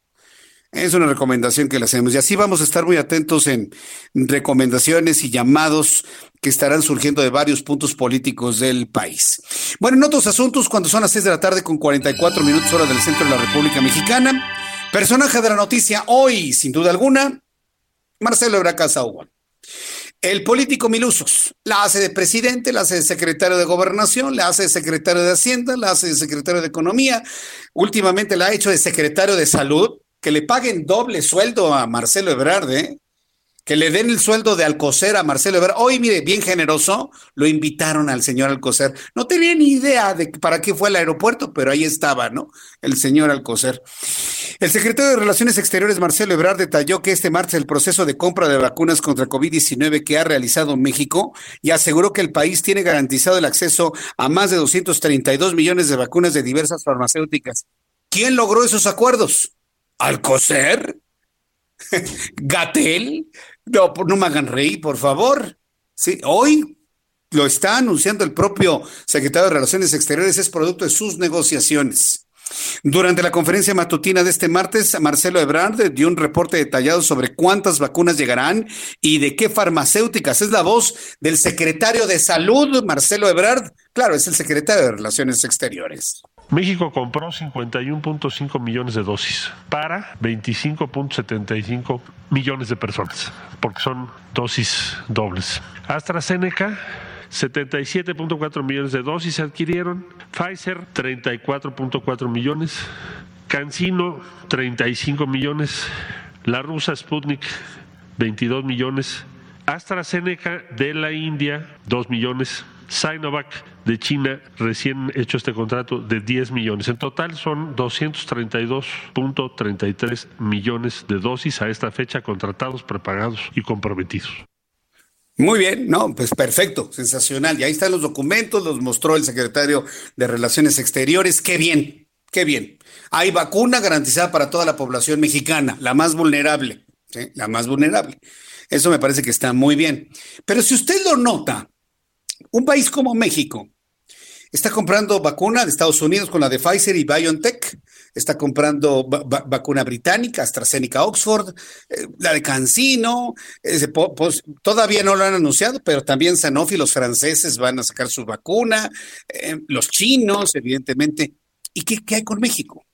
S1: Es una recomendación que le hacemos. Y así vamos a estar muy atentos en recomendaciones y llamados que estarán surgiendo de varios puntos políticos del país. Bueno, en otros asuntos, cuando son las 6 de la tarde con 44 minutos hora del centro de la República Mexicana, personaje de la noticia hoy, sin duda alguna, Marcelo Ebrard Casaubon. El político Milusos la hace de presidente, la hace de secretario de gobernación, la hace de secretario de Hacienda, la hace de secretario de Economía, últimamente la ha hecho de secretario de Salud, que le paguen doble sueldo a Marcelo Ebrard, ¿eh? Que le den el sueldo de Alcocer a Marcelo Ebrard. Hoy, mire, bien generoso, lo invitaron al señor Alcocer. No tenía ni idea de para qué fue al aeropuerto, pero ahí estaba, ¿no? El señor Alcocer. El secretario de Relaciones Exteriores, Marcelo Ebrard, detalló que este martes el proceso de compra de vacunas contra COVID-19 que ha realizado México y aseguró que el país tiene garantizado el acceso a más de 232 millones de vacunas de diversas farmacéuticas. ¿Quién logró esos acuerdos? ¿Alcocer? <laughs> ¿Gatel? No, no me hagan reír, por favor. Hoy lo está anunciando el propio secretario de Relaciones Exteriores, es producto de sus negociaciones. Durante la conferencia matutina de este martes, Marcelo Ebrard dio un reporte detallado sobre cuántas vacunas llegarán y de qué farmacéuticas. Es la voz del secretario de Salud, Marcelo Ebrard. Claro, es el secretario de Relaciones Exteriores.
S12: México compró 51.5 millones de dosis para 25.75 millones de personas, porque son dosis dobles. AstraZeneca 77.4 millones de dosis se adquirieron, Pfizer 34.4 millones, CanSino 35 millones, la rusa Sputnik 22 millones, AstraZeneca de la India 2 millones, Sinovac de China recién hecho este contrato de 10 millones. En total son 232.33 millones de dosis a esta fecha contratados, prepagados y comprometidos.
S1: Muy bien, no, pues perfecto, sensacional. Y ahí están los documentos, los mostró el secretario de Relaciones Exteriores. Qué bien, qué bien. Hay vacuna garantizada para toda la población mexicana, la más vulnerable, la más vulnerable. Eso me parece que está muy bien. Pero si usted lo nota, un país como México está comprando vacuna de Estados Unidos con la de Pfizer y BioNTech, está comprando vacuna británica, AstraZeneca Oxford, eh, la de CanSino, todavía no lo han anunciado, pero también Sanofi, los franceses van a sacar su vacuna, eh, los chinos, evidentemente. ¿Y qué, qué hay con México?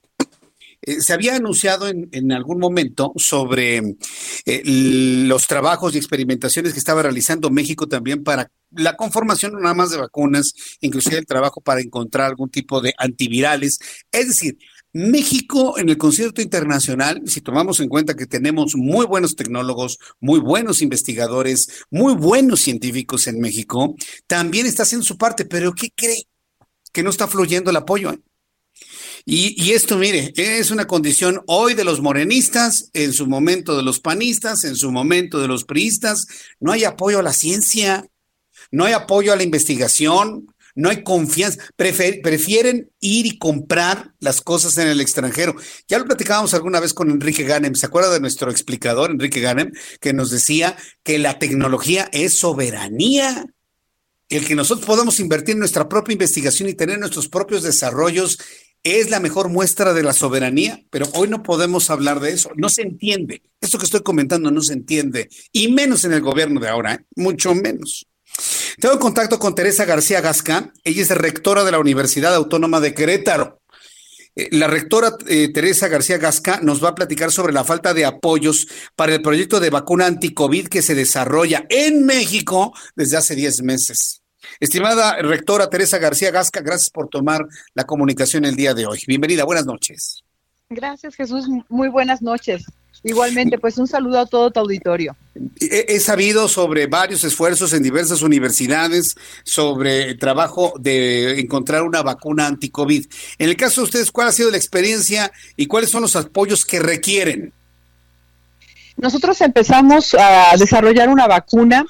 S1: Eh, se había anunciado en, algún momento sobre eh, los trabajos y experimentaciones que estaba realizando México también para la conformación nada más de vacunas, inclusive el trabajo para encontrar algún tipo de antivirales. Es decir, México en el concierto internacional, si tomamos en cuenta que tenemos muy buenos tecnólogos, muy buenos investigadores, muy buenos científicos en México, también está haciendo su parte, pero ¿qué cree? Que no está fluyendo el apoyo. ¿eh? Y, esto, mire, es una condición hoy de los morenistas, en su momento de los panistas, en su momento de los priistas. No hay apoyo a la ciencia, no hay apoyo a la investigación, no hay confianza. prefieren ir y comprar las cosas en el extranjero. Ya lo platicábamos alguna vez con Enrique Ganem. ¿Se acuerda de nuestro explicador, Enrique Ganem, que nos decía que la tecnología es soberanía? El que nosotros podamos invertir en nuestra propia investigación y tener nuestros propios desarrollos es la mejor muestra de la soberanía, pero hoy no podemos hablar de eso. No se entiende. Esto que estoy comentando no se entiende, y menos en el gobierno de ahora, ¿eh? mucho menos. Tengo contacto con Teresa García Gasca. Ella es rectora de la Universidad Autónoma de Querétaro. Eh, la rectora eh, Teresa García Gasca nos va a platicar sobre la falta de apoyos para el proyecto de vacuna anti-COVID que se desarrolla en México desde hace 10 meses. Estimada rectora Teresa García Gasca, gracias por tomar la comunicación el día de hoy. Bienvenida, buenas noches.
S13: Gracias Jesús, muy buenas noches. Igualmente, pues un saludo a todo tu auditorio.
S1: He, sabido sobre varios esfuerzos en diversas universidades sobre el trabajo de encontrar una vacuna anti-COVID. En el caso de ustedes, ¿cuál ha sido la experiencia y cuáles son los apoyos que requieren?
S13: Nosotros empezamos a desarrollar una vacuna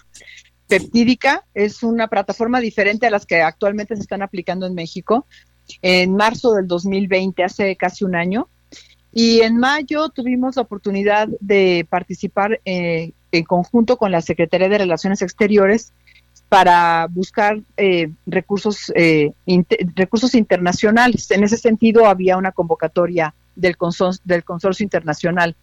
S13: peptídica, es una plataforma diferente a las que actualmente se están aplicando en México, en marzo del 2020, hace casi un año. Y en mayo tuvimos la oportunidad de participar eh, en conjunto con la Secretaría de Relaciones Exteriores para buscar eh, recursos, eh, recursos internacionales. En ese sentido, había una convocatoria del, del consorcio internacional.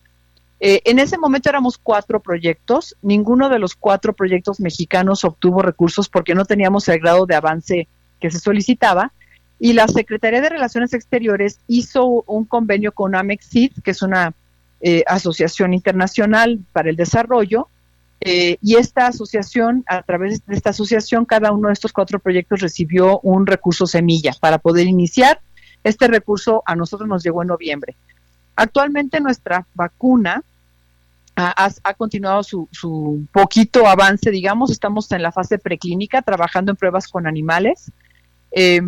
S13: En ese momento éramos cuatro proyectos. Ninguno de los cuatro proyectos mexicanos obtuvo recursos porque no teníamos el grado de avance que se solicitaba y la Secretaría de Relaciones Exteriores hizo un convenio con Amexid, que es una eh, asociación internacional para el desarrollo, eh, y esta asociación, a través de esta asociación, cada uno de estos cuatro proyectos recibió un recurso semilla para poder iniciar. Este recurso a nosotros nos llegó en noviembre. Actualmente nuestra vacuna ha, ha continuado su, poquito avance, digamos, estamos en la fase preclínica, trabajando en pruebas con animales. Eh,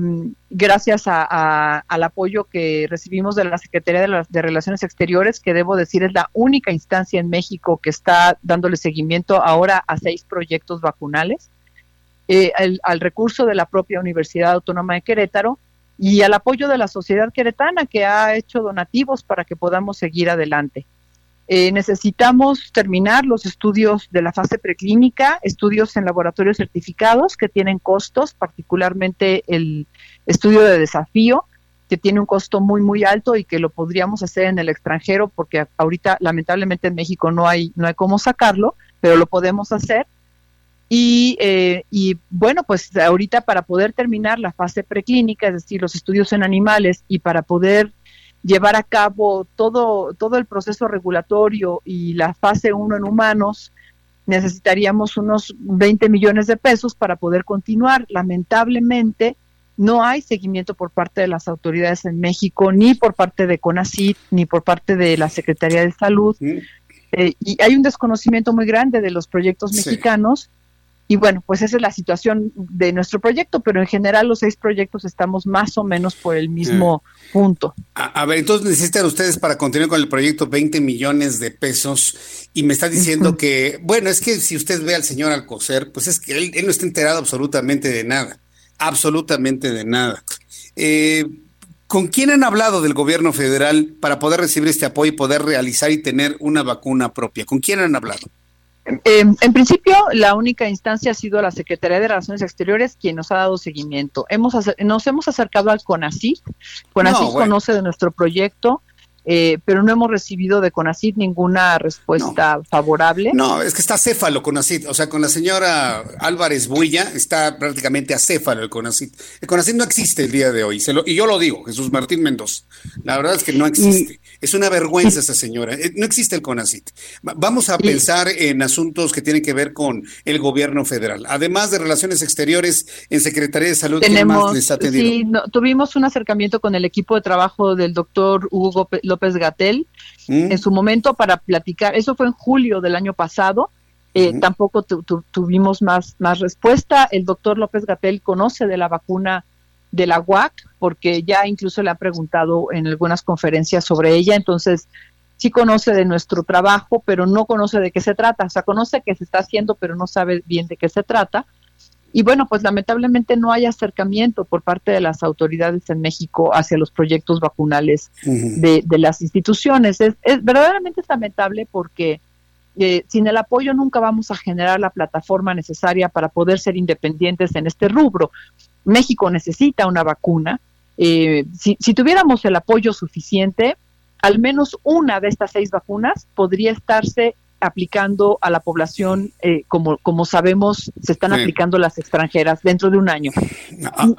S13: gracias al apoyo que recibimos de la Secretaría de, Relaciones Exteriores, que debo decir es la única instancia en México que está dándole seguimiento ahora a seis proyectos vacunales, eh, al recurso de la propia Universidad Autónoma de Querétaro y al apoyo de la sociedad queretana que ha hecho donativos para que podamos seguir adelante. Eh, necesitamos terminar los estudios de la fase preclínica, estudios en laboratorios certificados que tienen costos, particularmente el estudio de desafío, que tiene un costo muy muy alto y que lo podríamos hacer en el extranjero porque ahorita lamentablemente en México no hay no hay cómo sacarlo, pero lo podemos hacer. Y, eh, y bueno, pues ahorita para poder terminar la fase preclínica, es decir, los estudios en animales y para poder llevar a cabo todo, todo el proceso regulatorio y la fase 1 en humanos, necesitaríamos unos 20 millones de pesos para poder continuar. Lamentablemente, no hay seguimiento por parte de las autoridades en México, ni por parte de CONACYT, ni por parte de la Secretaría de Salud. Eh, y hay un desconocimiento muy grande de los proyectos mexicanos y bueno, pues esa es la situación de nuestro proyecto, pero en general los seis proyectos estamos más o menos por el mismo punto.
S1: A, ver, entonces necesitan ustedes para continuar con el proyecto 20 millones de pesos y me está diciendo que, bueno, es que si usted ve al señor Alcocer, pues es que él, no está enterado absolutamente de nada, absolutamente de nada. Eh, ¿Con quién han hablado del gobierno federal para poder recibir este apoyo y poder realizar y tener una vacuna propia? ¿Con quién han hablado?
S13: Eh, en principio, la única instancia ha sido la Secretaría de Relaciones Exteriores quien nos ha dado seguimiento. Hemos nos hemos acercado al CONACYT. CONACYT conoce de nuestro proyecto. Eh, pero no hemos recibido de CONACID ninguna respuesta favorable.
S1: No, es que está céfalo CONACID, o sea, con la señora Álvarez Builla está prácticamente acéfalo el CONACID. El CONACID no existe el día de hoy, y yo lo digo, Jesús Martín Mendoza, la verdad es que no existe. Es una vergüenza esa señora, eh, no existe el CONACID. Vamos a pensar en asuntos que tienen que ver con el gobierno federal. Además de Relaciones Exteriores, en Secretaría de Salud,
S13: ¿qué más les ha atendido? Sí, tuvimos un acercamiento con el equipo de trabajo del doctor Hugo López Gatel mm. en su momento para platicar. Eso fue en julio del año pasado. Eh, tampoco tuvimos más, más respuesta. El doctor López Gatel conoce de la vacuna de la UAC porque ya incluso le ha preguntado en algunas conferencias sobre ella. Entonces, sí conoce de nuestro trabajo, pero no conoce de qué se trata. O sea, conoce que se está haciendo, pero no sabe bien de qué se trata. Y bueno, pues lamentablemente no hay acercamiento por parte de las autoridades en México hacia los proyectos vacunales de, las instituciones. Es, verdaderamente lamentable porque eh, sin el apoyo nunca vamos a generar la plataforma necesaria para poder ser independientes en este rubro. México necesita una vacuna. Eh, si, si tuviéramos el apoyo suficiente, al menos una de estas seis vacunas podría estarse aplicando a la población eh, como, como sabemos se están aplicando las extranjeras dentro de un año.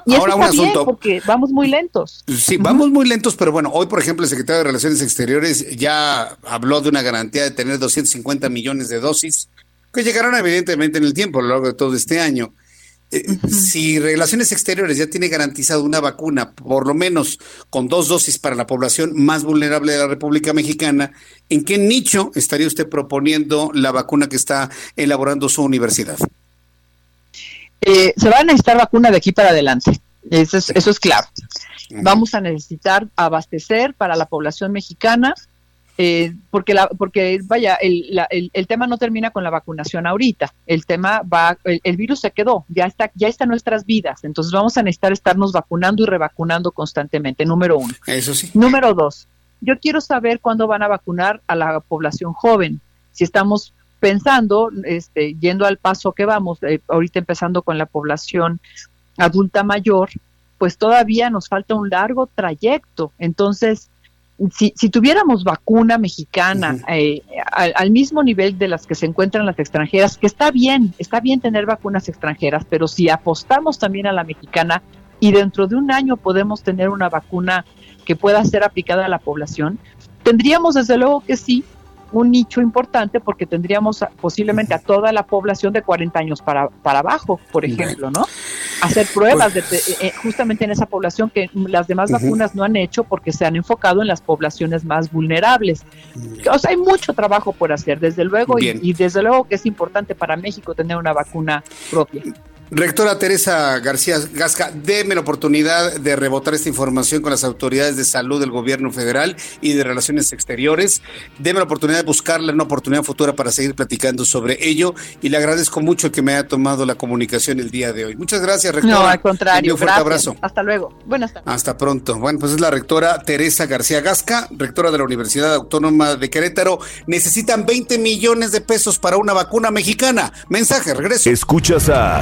S13: y Ahora un asunto. porque vamos muy lentos.
S1: Sí, vamos muy lentos, pero bueno, hoy por ejemplo el secretario de Relaciones Exteriores ya habló de una garantía de tener 250 millones de dosis que llegarán evidentemente en el tiempo a lo largo de todo este año. Eh, si Relaciones Exteriores ya tiene garantizado una vacuna, por lo menos con dos dosis para la población más vulnerable de la República Mexicana, ¿en qué nicho estaría usted proponiendo la vacuna que está elaborando su universidad?
S13: Eh, se va a necesitar vacuna de aquí para adelante, eso es, eso es claro. Vamos a necesitar abastecer para la población mexicana eh, porque, la, porque vaya, el, el, tema no termina con la vacunación ahorita, el tema va, el, virus se quedó, ya está, ya está en nuestras vidas, entonces vamos a necesitar estarnos vacunando y revacunando constantemente, número uno.
S1: Eso sí.
S13: Número dos, yo quiero saber cuándo van a vacunar a la población joven, si estamos pensando, este, yendo al paso que vamos, eh, ahorita empezando con la población adulta mayor, pues todavía nos falta un largo trayecto, entonces si, si tuviéramos vacuna mexicana eh, al, mismo nivel de las que se encuentran las extranjeras, que está bien, está bien tener vacunas extranjeras, pero si apostamos también a la mexicana y dentro de un año podemos tener una vacuna que pueda ser aplicada a la población, tendríamos desde luego que sí un nicho importante porque tendríamos posiblemente a toda la población de 40 años para, para abajo, por ejemplo, ¿no? Hacer pruebas de, eh, eh, justamente en esa población que las demás vacunas no han hecho porque se han enfocado en las poblaciones más vulnerables. O sea, hay mucho trabajo por hacer, desde luego, y, y desde luego que es importante para México tener una vacuna propia.
S1: Rectora Teresa García Gasca, déme la oportunidad de rebotar esta información con las autoridades de salud del gobierno federal y de relaciones exteriores. Deme la oportunidad de buscarle una oportunidad futura para seguir platicando sobre ello y le agradezco mucho que me haya tomado la comunicación el día de hoy. Muchas gracias, rectora.
S13: No, al contrario. Un fuerte abrazo. Hasta luego. Buenas tardes.
S1: Hasta pronto. Bueno, pues es la rectora Teresa García Gasca, rectora de la Universidad Autónoma de Querétaro. Necesitan 20 millones de pesos para una vacuna mexicana. Mensaje, regreso.
S14: Escuchas a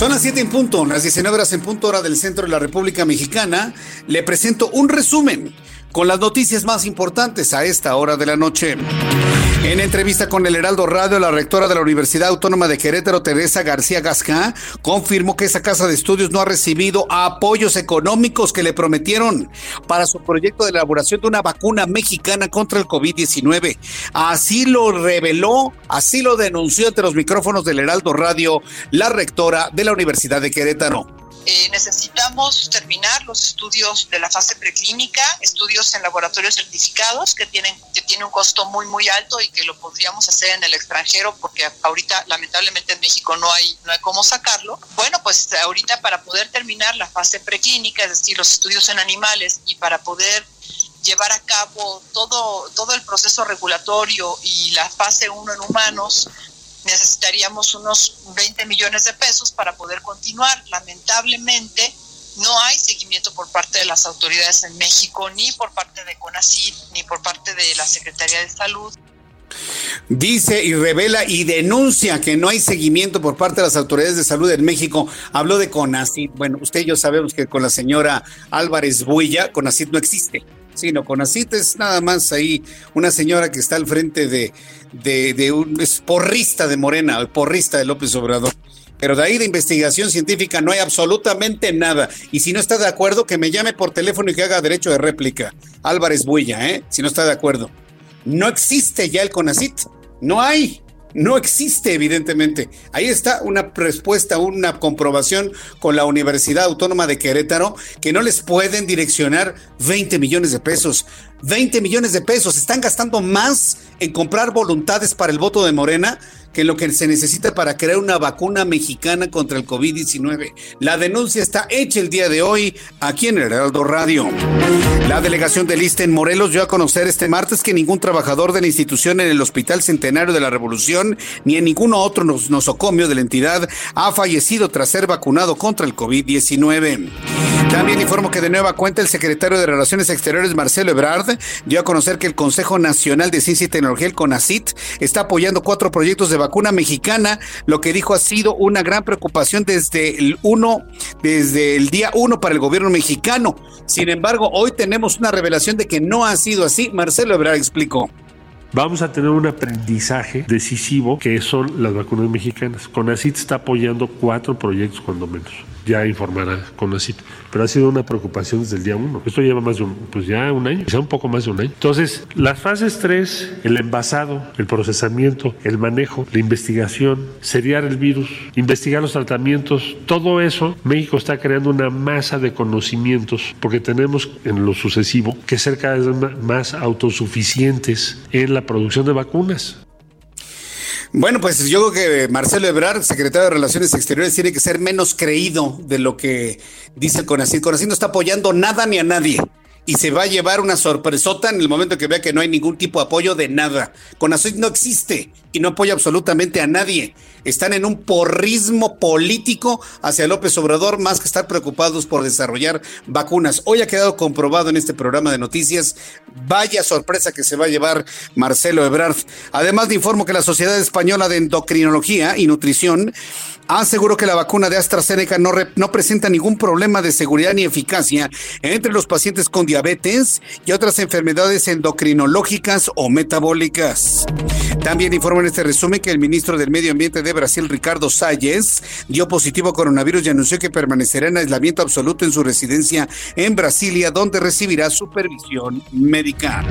S1: Son las 7 en punto, las 19 horas en punto hora del centro de la República Mexicana. Le presento un resumen con las noticias más importantes a esta hora de la noche. En entrevista con el Heraldo Radio, la rectora de la Universidad Autónoma de Querétaro, Teresa García Gasca, confirmó que esa casa de estudios no ha recibido apoyos económicos que le prometieron para su proyecto de elaboración de una vacuna mexicana contra el COVID-19. Así lo reveló, así lo denunció ante los micrófonos del Heraldo Radio la rectora de la Universidad de Querétaro.
S15: Eh, necesitamos terminar los estudios de la fase preclínica, estudios en laboratorios certificados que tienen, que tienen un costo muy, muy alto y que lo podríamos hacer en el extranjero porque ahorita lamentablemente en México no hay, no hay cómo sacarlo. Bueno, pues ahorita para poder terminar la fase preclínica, es decir, los estudios en animales y para poder llevar a cabo todo, todo el proceso regulatorio y la fase 1 en humanos, necesitaríamos unos 20 millones de pesos para poder continuar. Lamentablemente, no hay seguimiento por parte de las autoridades en México, ni por parte de CONACYT, ni por parte de la Secretaría de Salud.
S1: Dice y revela y denuncia que no hay seguimiento por parte de las autoridades de salud en México. Habló de CONACYT. Bueno, usted y yo sabemos que con la señora Álvarez Builla, CONACYT no existe. Sino CONACYT es nada más ahí una señora que está al frente de, de, un porrista de Morena, porrista de López Obrador. Pero de ahí de investigación científica no hay absolutamente nada. Y si no está de acuerdo, que me llame por teléfono y que haga derecho de réplica. Álvarez Builla, ¿eh? Si no está de acuerdo. No existe ya el CONACIT. No hay. No existe, evidentemente. Ahí está una respuesta, una comprobación con la Universidad Autónoma de Querétaro que no les pueden direccionar 20 millones de pesos. 20 millones de pesos. Están gastando más en comprar voluntades para el voto de Morena que lo que se necesita para crear una vacuna mexicana contra el COVID-19. La denuncia está hecha el día de hoy aquí en Heraldo Radio. La delegación del ISTE en Morelos dio a conocer este martes que ningún trabajador de la institución en el Hospital Centenario de la Revolución ni en ningún otro nosocomio de la entidad ha fallecido tras ser vacunado contra el COVID-19. También informo que de nueva cuenta el secretario de Relaciones Exteriores Marcelo Ebrard dio a conocer que el Consejo Nacional de Ciencia y Tecnología, el CONACIT, está apoyando cuatro proyectos de vacuna mexicana, lo que dijo ha sido una gran preocupación desde el uno, desde el día uno para el gobierno mexicano. Sin embargo, hoy tenemos una revelación de que no ha sido así. Marcelo Ebrard explicó
S12: vamos a tener un aprendizaje decisivo que son las vacunas mexicanas. CONACIT está apoyando cuatro proyectos cuando menos ya informará con la cita. Pero ha sido una preocupación desde el día uno. Esto lleva más de un, pues ya un año, quizá un poco más de un año. Entonces, las fases 3, el envasado, el procesamiento, el manejo, la investigación, seriar el virus, investigar los tratamientos, todo eso, México está creando una masa de conocimientos porque tenemos en lo sucesivo que ser cada vez más autosuficientes en la producción de vacunas.
S1: Bueno, pues yo creo que Marcelo Ebrard, secretario de Relaciones Exteriores, tiene que ser menos creído de lo que dice CONACYT. CONACYT no está apoyando nada ni a nadie y se va a llevar una sorpresota en el momento que vea que no hay ningún tipo de apoyo de nada. CONACYT no existe y no apoya absolutamente a nadie. Están en un porrismo político hacia López Obrador más que estar preocupados por desarrollar vacunas. Hoy ha quedado comprobado en este programa de noticias. Vaya sorpresa que se va a llevar Marcelo Ebrard. Además, le informo que la Sociedad Española de Endocrinología y Nutrición aseguró que la vacuna de AstraZeneca no, no presenta ningún problema de seguridad ni eficacia entre los pacientes con diabetes y otras enfermedades endocrinológicas o metabólicas. También informa en este resumen que el ministro del Medio Ambiente de Brasil, Ricardo Salles, dio positivo a coronavirus y anunció que permanecerá en aislamiento absoluto en su residencia en Brasilia, donde recibirá supervisión médica.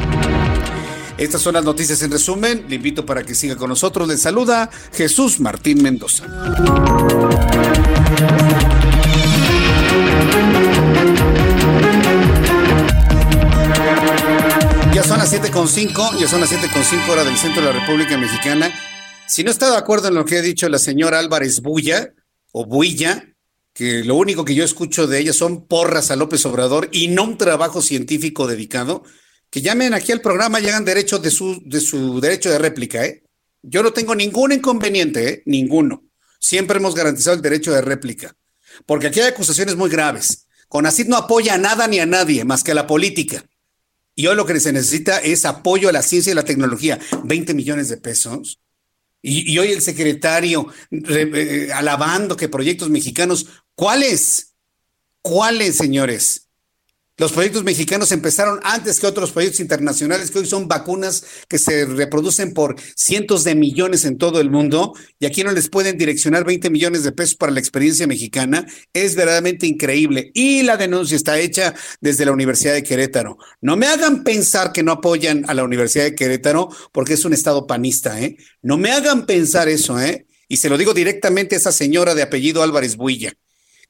S1: Estas son las noticias en resumen. Le invito para que siga con nosotros. Le saluda Jesús Martín Mendoza. Ya son las 7.5, ya son las 7.5 horas del centro de la República Mexicana. Si no está de acuerdo en lo que ha dicho la señora Álvarez Bulla o Builla, que lo único que yo escucho de ella son porras a López Obrador y no un trabajo científico dedicado, que llamen aquí al programa y hagan derecho de su, de su derecho de réplica, ¿eh? Yo no tengo ningún inconveniente, ¿eh? Ninguno. Siempre hemos garantizado el derecho de réplica. Porque aquí hay acusaciones muy graves. CONACID no apoya a nada ni a nadie más que a la política. Y hoy lo que se necesita es apoyo a la ciencia y la tecnología. 20 millones de pesos. Y, hoy el secretario eh, alabando que proyectos mexicanos. ¿Cuáles? ¿Cuáles, señores? Los proyectos mexicanos empezaron antes que otros proyectos internacionales, que hoy son vacunas que se reproducen por cientos de millones en todo el mundo, y aquí no les pueden direccionar 20 millones de pesos para la experiencia mexicana. Es verdaderamente increíble. Y la denuncia está hecha desde la Universidad de Querétaro. No me hagan pensar que no apoyan a la Universidad de Querétaro porque es un estado panista, ¿eh? No me hagan pensar eso, ¿eh? Y se lo digo directamente a esa señora de apellido Álvarez Builla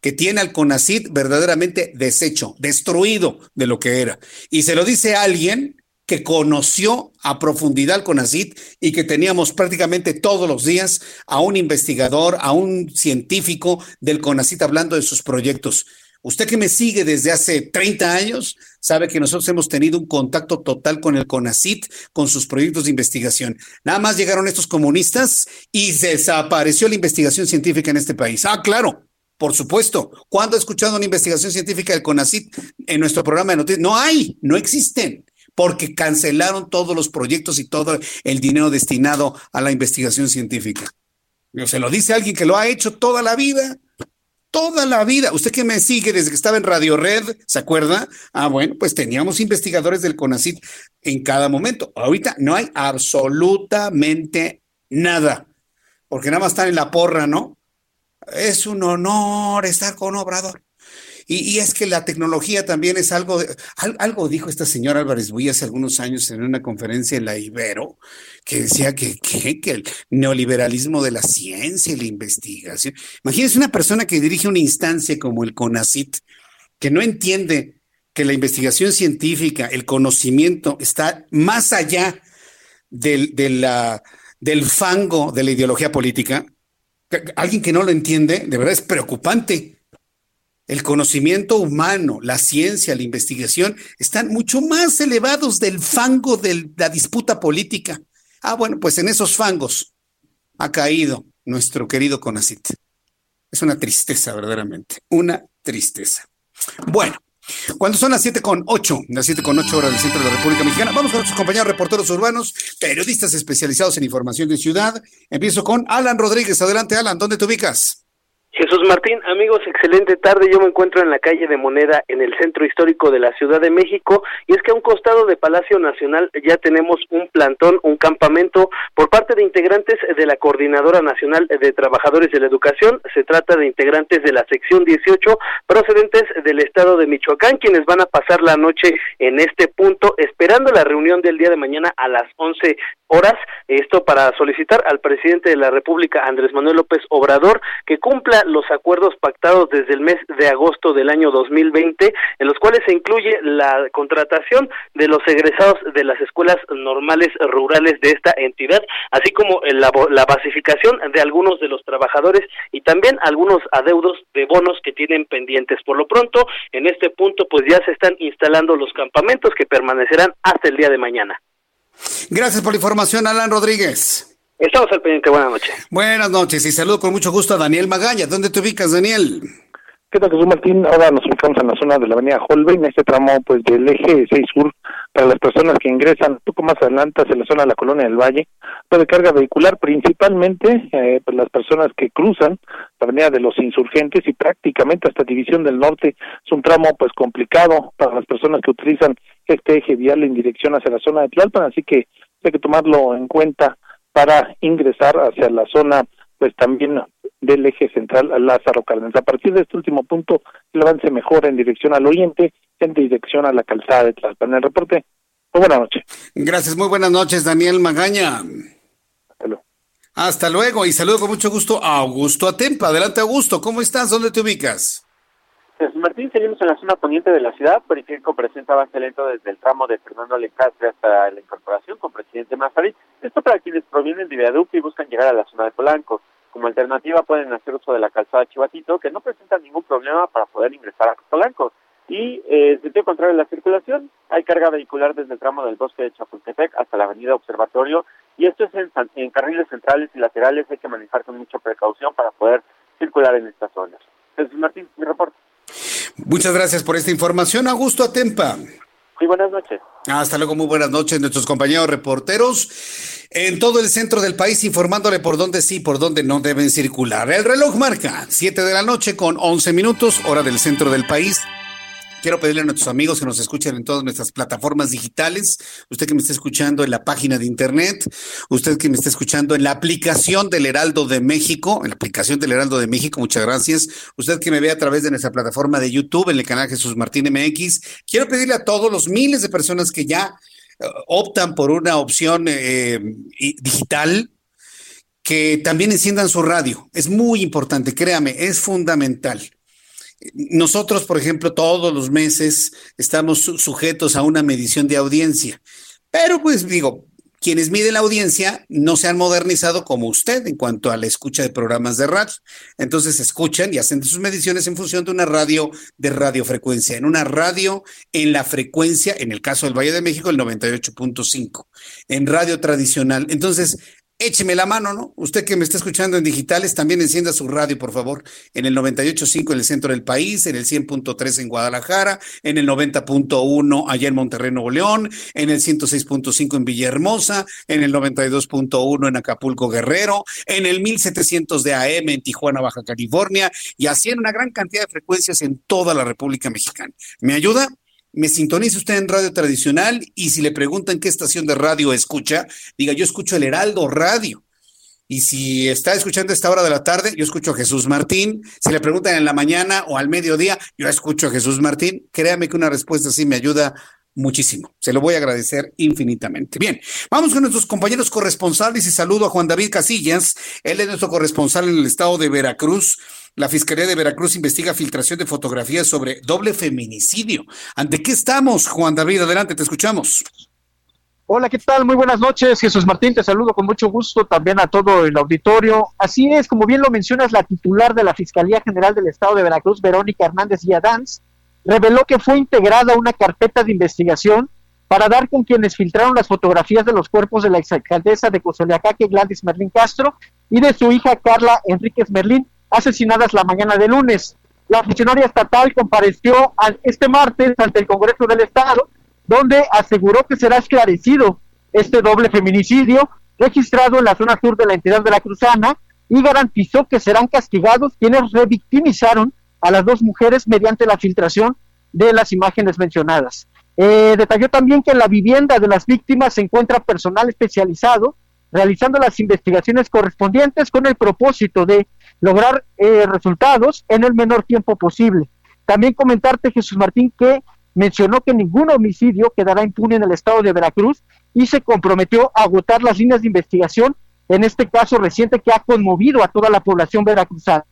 S1: que tiene al CONACID verdaderamente deshecho, destruido de lo que era. Y se lo dice alguien que conoció a profundidad al CONACID y que teníamos prácticamente todos los días a un investigador, a un científico del CONACID hablando de sus proyectos. Usted que me sigue desde hace 30 años sabe que nosotros hemos tenido un contacto total con el CONACIT, con sus proyectos de investigación. Nada más llegaron estos comunistas y desapareció la investigación científica en este país. Ah, claro, por supuesto. ¿Cuándo ha escuchado una investigación científica del CONACIT en nuestro programa de noticias? No hay, no existen, porque cancelaron todos los proyectos y todo el dinero destinado a la investigación científica. Se lo dice alguien que lo ha hecho toda la vida. Toda la vida. Usted que me sigue desde que estaba en Radio Red, ¿se acuerda? Ah, bueno, pues teníamos investigadores del CONACIT en cada momento. Ahorita no hay absolutamente nada, porque nada más están en la porra, ¿no? Es un honor estar con Obrador. Y, es que la tecnología también es algo, algo dijo esta señora Álvarez Buy hace algunos años en una conferencia en la Ibero, que decía que, que, el neoliberalismo de la ciencia y la investigación. Imagínense una persona que dirige una instancia como el CONACIT, que no entiende que la investigación científica, el conocimiento está más allá de la del fango de la ideología política, alguien que no lo entiende, de verdad es preocupante. El conocimiento humano, la ciencia, la investigación están mucho más elevados del fango de la disputa política. Ah, bueno, pues en esos fangos ha caído nuestro querido Conacit. Es una tristeza, verdaderamente, una tristeza. Bueno, cuando son las siete con ocho, las siete con ocho horas del centro de la República Mexicana, vamos con nuestros compañeros reporteros urbanos, periodistas especializados en información de ciudad. Empiezo con Alan Rodríguez. Adelante, Alan, ¿dónde te ubicas?
S7: Jesús Martín, amigos, excelente tarde. Yo me encuentro en la calle de Moneda, en el centro histórico de la Ciudad de México, y es que a un costado de Palacio Nacional ya tenemos un plantón, un campamento por parte de integrantes de la Coordinadora Nacional de Trabajadores de la Educación. Se trata de integrantes de la sección 18 procedentes del estado de Michoacán, quienes van a pasar la noche en este punto, esperando la reunión del día de mañana a las 11 horas. Esto para solicitar al presidente de la República, Andrés Manuel López Obrador, que cumpla los acuerdos pactados desde el mes de agosto del año 2020, en los cuales se incluye la contratación de los egresados de las escuelas normales rurales de esta entidad, así como la, la basificación de algunos de los trabajadores y también algunos adeudos de bonos que tienen pendientes. Por lo pronto, en este punto, pues ya se están instalando los campamentos que permanecerán hasta el día de mañana.
S1: Gracias por la información, Alan Rodríguez.
S7: Estamos al pendiente, buenas noches.
S1: Buenas noches y saludo con mucho gusto a Daniel Magaña. ¿Dónde te ubicas, Daniel?
S8: ¿Qué tal, Jesús Martín? Ahora nos ubicamos en la zona de la avenida Holbein, este tramo pues del eje 6 sur, para las personas que ingresan un poco más adelante hacia la zona de la colonia del Valle, de carga vehicular, principalmente eh, pues las personas que cruzan la avenida de los insurgentes y prácticamente hasta División del Norte, es un tramo pues complicado para las personas que utilizan este eje vial en dirección hacia la zona de Tlalpan, así que hay que tomarlo en cuenta para ingresar hacia la zona, pues también del eje central Lázaro Cárdenas. A partir de este último punto, el avance mejora en dirección al oriente, en dirección a la calzada de Tlalpan. El reporte, muy buenas noches.
S1: Gracias, muy buenas noches, Daniel Magaña. Hasta luego. Hasta luego y saludo con mucho gusto a Augusto Atempa. Adelante, Augusto, ¿cómo estás? ¿Dónde te ubicas?
S9: Martín, seguimos en la zona poniente de la ciudad. Periférico presenta avance lento desde el tramo de Fernando Alencastre hasta la incorporación con presidente Mazarit. Esto para quienes provienen de viaducto y buscan llegar a la zona de Polanco. Como alternativa pueden hacer uso de la calzada Chivatito, que no presenta ningún problema para poder ingresar a Polanco. Y eh, en sentido contrario a la circulación, hay carga vehicular desde el tramo del bosque de Chapultepec hasta la avenida Observatorio. Y esto es en, en carriles centrales y laterales. Hay que manejar con mucha precaución para poder circular en estas zonas. Jesús Martín, mi reporte.
S1: Muchas gracias por esta información, Augusto Atempa.
S9: Muy buenas noches.
S1: Hasta luego, muy buenas noches, nuestros compañeros reporteros en todo el centro del país informándole por dónde sí, por dónde no deben circular. El reloj marca 7 de la noche con 11 minutos, hora del centro del país. Quiero pedirle a nuestros amigos que nos escuchen en todas nuestras plataformas digitales, usted que me está escuchando en la página de internet, usted que me está escuchando en la aplicación del Heraldo de México, en la aplicación del Heraldo de México, muchas gracias. Usted que me ve a través de nuestra plataforma de YouTube, en el canal Jesús Martín MX, quiero pedirle a todos los miles de personas que ya eh, optan por una opción eh, digital, que también enciendan su radio. Es muy importante, créame, es fundamental. Nosotros, por ejemplo, todos los meses estamos sujetos a una medición de audiencia, pero pues digo, quienes miden la audiencia no se han modernizado como usted en cuanto a la escucha de programas de radio. Entonces escuchan y hacen sus mediciones en función de una radio de radiofrecuencia, en una radio en la frecuencia, en el caso del Valle de México, el 98.5, en radio tradicional. Entonces, écheme la mano, ¿no? Usted que me está escuchando en digitales, también encienda su radio, por favor, en el 98.5 en el centro del país, en el 100.3 en Guadalajara, en el 90.1 allá en Monterrey, Nuevo León, en el 106.5 en Villahermosa, en el 92.1 en Acapulco, Guerrero, en el 1700 de AM en Tijuana, Baja California, y así en una gran cantidad de frecuencias en toda la República Mexicana. ¿Me ayuda? Me sintoniza usted en radio tradicional y si le preguntan qué estación de radio escucha, diga, yo escucho el Heraldo Radio. Y si está escuchando a esta hora de la tarde, yo escucho a Jesús Martín. Si le preguntan en la mañana o al mediodía, yo escucho a Jesús Martín. Créame que una respuesta así me ayuda muchísimo. Se lo voy a agradecer infinitamente. Bien, vamos con nuestros compañeros corresponsales y saludo a Juan David Casillas. Él es nuestro corresponsal en el estado de Veracruz. La Fiscalía de Veracruz investiga filtración de fotografías sobre doble feminicidio. ¿Ante qué estamos, Juan David? Adelante, te escuchamos.
S16: Hola, ¿qué tal? Muy buenas noches. Jesús Martín, te saludo con mucho gusto también a todo el auditorio. Así es, como bien lo mencionas, la titular de la Fiscalía General del Estado de Veracruz, Verónica Hernández Villadans, reveló que fue integrada una carpeta de investigación para dar con quienes filtraron las fotografías de los cuerpos de la exalcaldesa de Cozoleacaque, Gladys Merlín Castro, y de su hija Carla Enríquez Merlín, asesinadas la mañana de lunes. La funcionaria estatal compareció este martes ante el Congreso del Estado donde aseguró que será esclarecido este doble feminicidio registrado en la zona sur de la entidad de la Cruzana y garantizó que serán castigados quienes revictimizaron a las dos mujeres mediante la filtración de las imágenes mencionadas. Eh, detalló también que en la vivienda de las víctimas se encuentra personal especializado realizando las investigaciones correspondientes con el propósito de lograr eh, resultados en el menor tiempo posible. También comentarte, Jesús Martín, que mencionó que ningún homicidio quedará impune en el estado de Veracruz y se comprometió a agotar las líneas de investigación en este caso reciente que ha conmovido a toda la población veracruzana.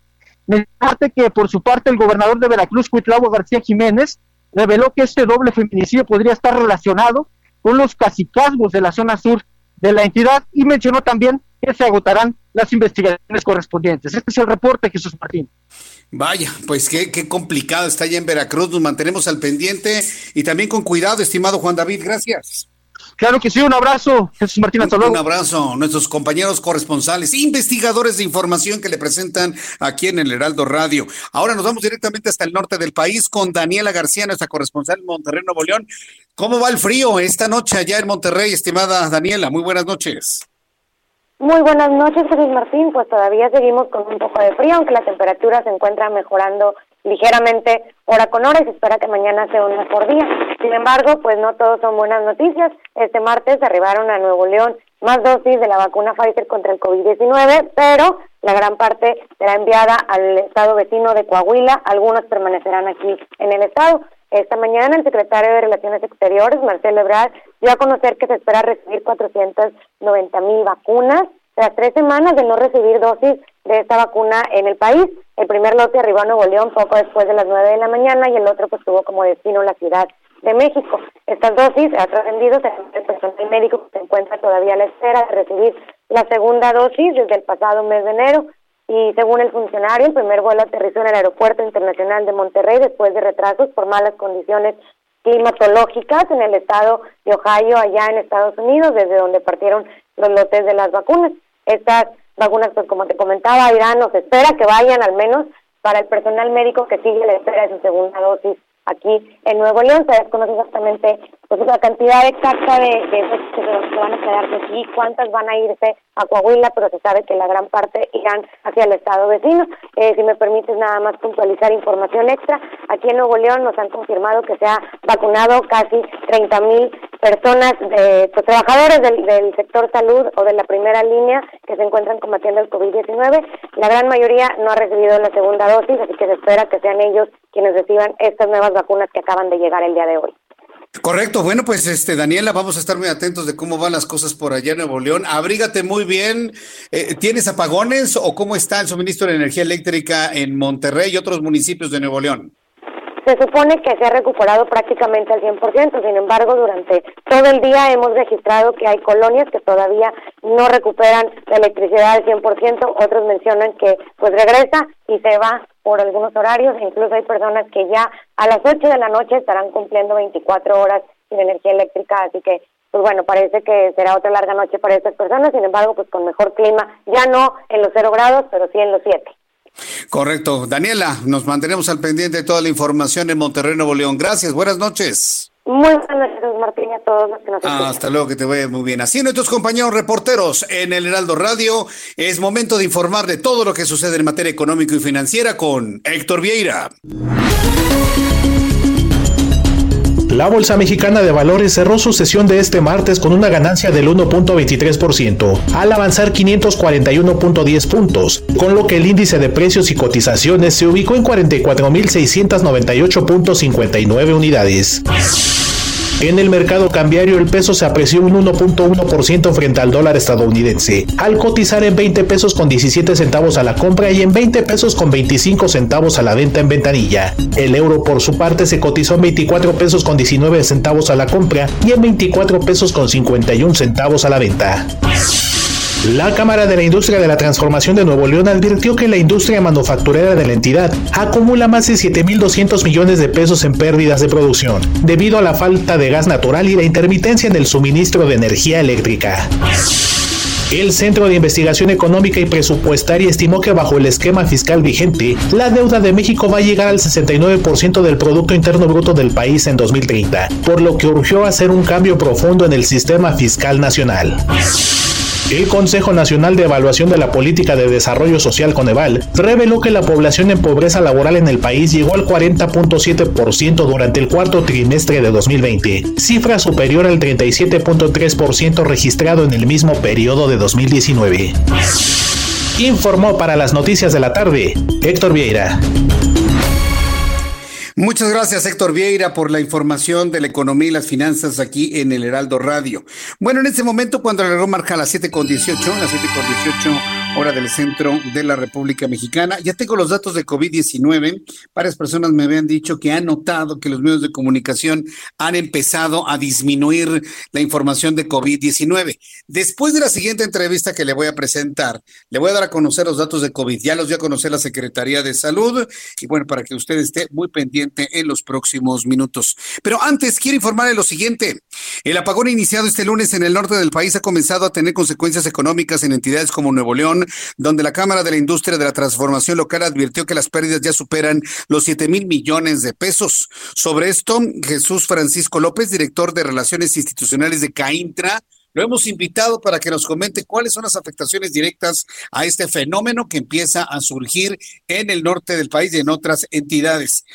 S16: Mencionarte que por su parte el gobernador de Veracruz, Cuitlavo García Jiménez, reveló que este doble feminicidio podría estar relacionado con los cacicazgos de la zona sur de la entidad y mencionó también que se agotarán las investigaciones correspondientes. Este es el reporte, Jesús Martín.
S1: Vaya, pues qué, qué complicado está allá en Veracruz, nos mantenemos al pendiente y también con cuidado, estimado Juan David, gracias.
S16: Claro que sí, un abrazo, Jesús Martín, hasta
S1: Un abrazo, nuestros compañeros corresponsales, investigadores de información que le presentan aquí en el Heraldo Radio. Ahora nos vamos directamente hasta el norte del país con Daniela García, nuestra corresponsal en Monterrey, Nuevo León. ¿Cómo va el frío esta noche allá en Monterrey, estimada Daniela? Muy buenas noches.
S17: Muy buenas noches, Jesús Martín. Pues todavía seguimos con un poco de frío, aunque la temperatura se encuentra mejorando ligeramente hora con hora y se espera que mañana sea un mejor día. Sin embargo, pues no todos son buenas noticias. Este martes arribaron a Nuevo León más dosis de la vacuna Pfizer contra el COVID-19, pero la gran parte será enviada al estado vecino de Coahuila. Algunos permanecerán aquí en el estado. Esta mañana el secretario de Relaciones Exteriores, Marcelo Ebrard, dio a conocer que se espera recibir 490 mil vacunas tras tres semanas de no recibir dosis de esta vacuna en el país. El primer lote arribó a Nuevo León poco después de las 9 de la mañana y el otro pues tuvo como destino la Ciudad de México. Estas dosis ha trascendido el personal médico que se encuentra todavía a la espera de recibir la segunda dosis desde el pasado mes de enero y según el funcionario, el primer vuelo aterrizó en el Aeropuerto Internacional de Monterrey después de retrasos por malas condiciones climatológicas en el estado de Ohio, allá en Estados Unidos, desde donde partieron los lotes de las vacunas. Estas vacunas, pues como te comentaba, Irán nos espera que vayan al menos para el personal médico que sigue la espera de su segunda dosis aquí en Nuevo León. Se desconoce exactamente pues, la cantidad exacta de, de esos que se van a quedarse aquí, cuántas van a irse a Coahuila, pero se sabe que la gran parte irán hacia el estado vecino. Eh, si me permites nada más puntualizar información extra, aquí en Nuevo León nos han confirmado que se ha vacunado casi 30 mil personas, de, pues, trabajadores del, del sector salud o de la primera línea que se encuentran combatiendo el COVID-19. La gran mayoría no ha recibido la segunda dosis, así que se espera que sean ellos quienes reciban estas nuevas vacunas que acaban de llegar el día de hoy.
S1: Correcto, bueno, pues este Daniela, vamos a estar muy atentos de cómo van las cosas por allá en Nuevo León. Abrígate muy bien. Eh, ¿Tienes apagones o cómo está el suministro de energía eléctrica en Monterrey y otros municipios de Nuevo León?
S17: Se supone que se ha recuperado prácticamente al 100%, sin embargo, durante todo el día hemos registrado que hay colonias que todavía no recuperan la electricidad al 100%, otros mencionan que pues regresa y se va por algunos horarios, incluso hay personas que ya a las 8 de la noche estarán cumpliendo 24 horas sin energía eléctrica, así que pues bueno, parece que será otra larga noche para estas personas, sin embargo, pues con mejor clima, ya no en los 0 grados, pero sí en los 7.
S1: Correcto. Daniela, nos mantenemos al pendiente de toda la información en Monterrey, Nuevo León. Gracias, buenas noches.
S17: Muy buenas noches, Martín, a todos los que nos
S1: ah, Hasta luego, que te vaya muy bien. Así nuestros compañeros reporteros en el Heraldo Radio, es momento de informar de todo lo que sucede en materia económico y financiera con Héctor Vieira.
S18: La Bolsa Mexicana de Valores cerró su sesión de este martes con una ganancia del 1.23%, al avanzar 541.10 puntos, con lo que el índice de precios y cotizaciones se ubicó en 44.698.59 unidades. En el mercado cambiario el peso se apreció un 1.1% frente al dólar estadounidense, al cotizar en 20 pesos con 17 centavos a la compra y en 20 pesos con 25 centavos a la venta en ventanilla. El euro por su parte se cotizó en 24 pesos con 19 centavos a la compra y en 24 pesos con 51 centavos a la venta. La Cámara de la Industria de la Transformación de Nuevo León advirtió que la industria manufacturera de la entidad acumula más de 7.200 millones de pesos en pérdidas de producción, debido a la falta de gas natural y la intermitencia en el suministro de energía eléctrica. El Centro de Investigación Económica y Presupuestaria estimó que bajo el esquema fiscal vigente, la deuda de México va a llegar al 69% del Producto Interno Bruto del país en 2030, por lo que urgió hacer un cambio profundo en el sistema fiscal nacional. El Consejo Nacional de Evaluación de la Política de Desarrollo Social Coneval reveló que la población en pobreza laboral en el país llegó al 40.7% durante el cuarto trimestre de 2020, cifra superior al 37.3% registrado en el mismo periodo de 2019. Informó para las noticias de la tarde Héctor Vieira.
S1: Muchas gracias, Héctor Vieira, por la información de la economía y las finanzas aquí en el Heraldo Radio. Bueno, en este momento, cuando el reloj marca las 7 con 18, las 7 con 18 hora del centro de la República Mexicana, ya tengo los datos de COVID-19. Varias personas me habían dicho que han notado que los medios de comunicación han empezado a disminuir la información de COVID-19. Después de la siguiente entrevista que le voy a presentar, le voy a dar a conocer los datos de COVID. Ya los dio a conocer la Secretaría de Salud y bueno, para que usted esté muy pendiente en los próximos minutos. Pero antes quiero informarle lo siguiente. El apagón iniciado este lunes en el norte del país ha comenzado a tener consecuencias económicas en entidades como Nuevo León, donde la Cámara de la Industria de la Transformación Local advirtió que las pérdidas ya superan los 7 mil millones de pesos. Sobre esto, Jesús Francisco López, director de Relaciones Institucionales de CAINTRA, lo hemos invitado para que nos comente cuáles son las afectaciones directas a este fenómeno que empieza a surgir en el norte del país y en otras entidades.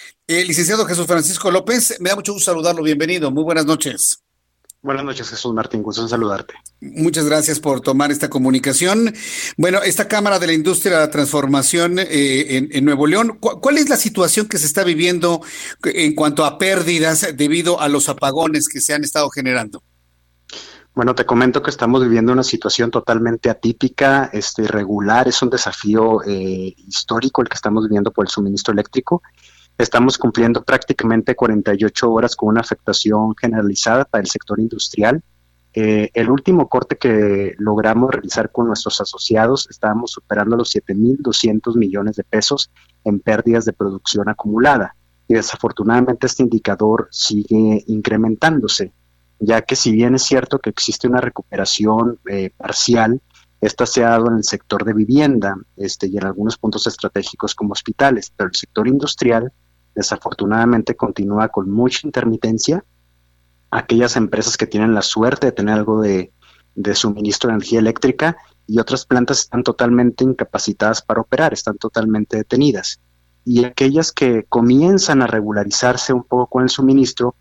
S1: Licenciado Jesús Francisco López, me da mucho gusto saludarlo. Bienvenido. Muy buenas noches.
S19: Buenas noches, Jesús Martín. Gusto en saludarte.
S1: Muchas gracias por tomar esta comunicación. Bueno, esta Cámara de la Industria de la Transformación eh, en, Nuevo León, ¿cuál es la situación que se está viviendo en cuanto a pérdidas debido a los apagones que se han estado generando?
S19: Bueno, te comento que estamos viviendo una situación totalmente atípica, este, irregular, es un desafío eh, histórico el que estamos viviendo por el suministro eléctrico. Estamos cumpliendo prácticamente 48 horas con una afectación generalizada para el sector industrial. Eh, el último corte que logramos realizar con nuestros asociados, estábamos superando los 7.200 millones de pesos en pérdidas de producción acumulada. Y desafortunadamente este indicador sigue incrementándose ya que si bien es cierto que existe una recuperación eh, parcial, esta se ha dado en el sector de vivienda este, y en algunos puntos estratégicos como hospitales, pero el sector industrial desafortunadamente continúa con mucha intermitencia. Aquellas empresas que tienen la suerte de tener algo de, suministro de energía eléctrica y otras plantas están totalmente incapacitadas para operar, están totalmente detenidas. Y aquellas que comienzan a regularizarse un poco con el suministro,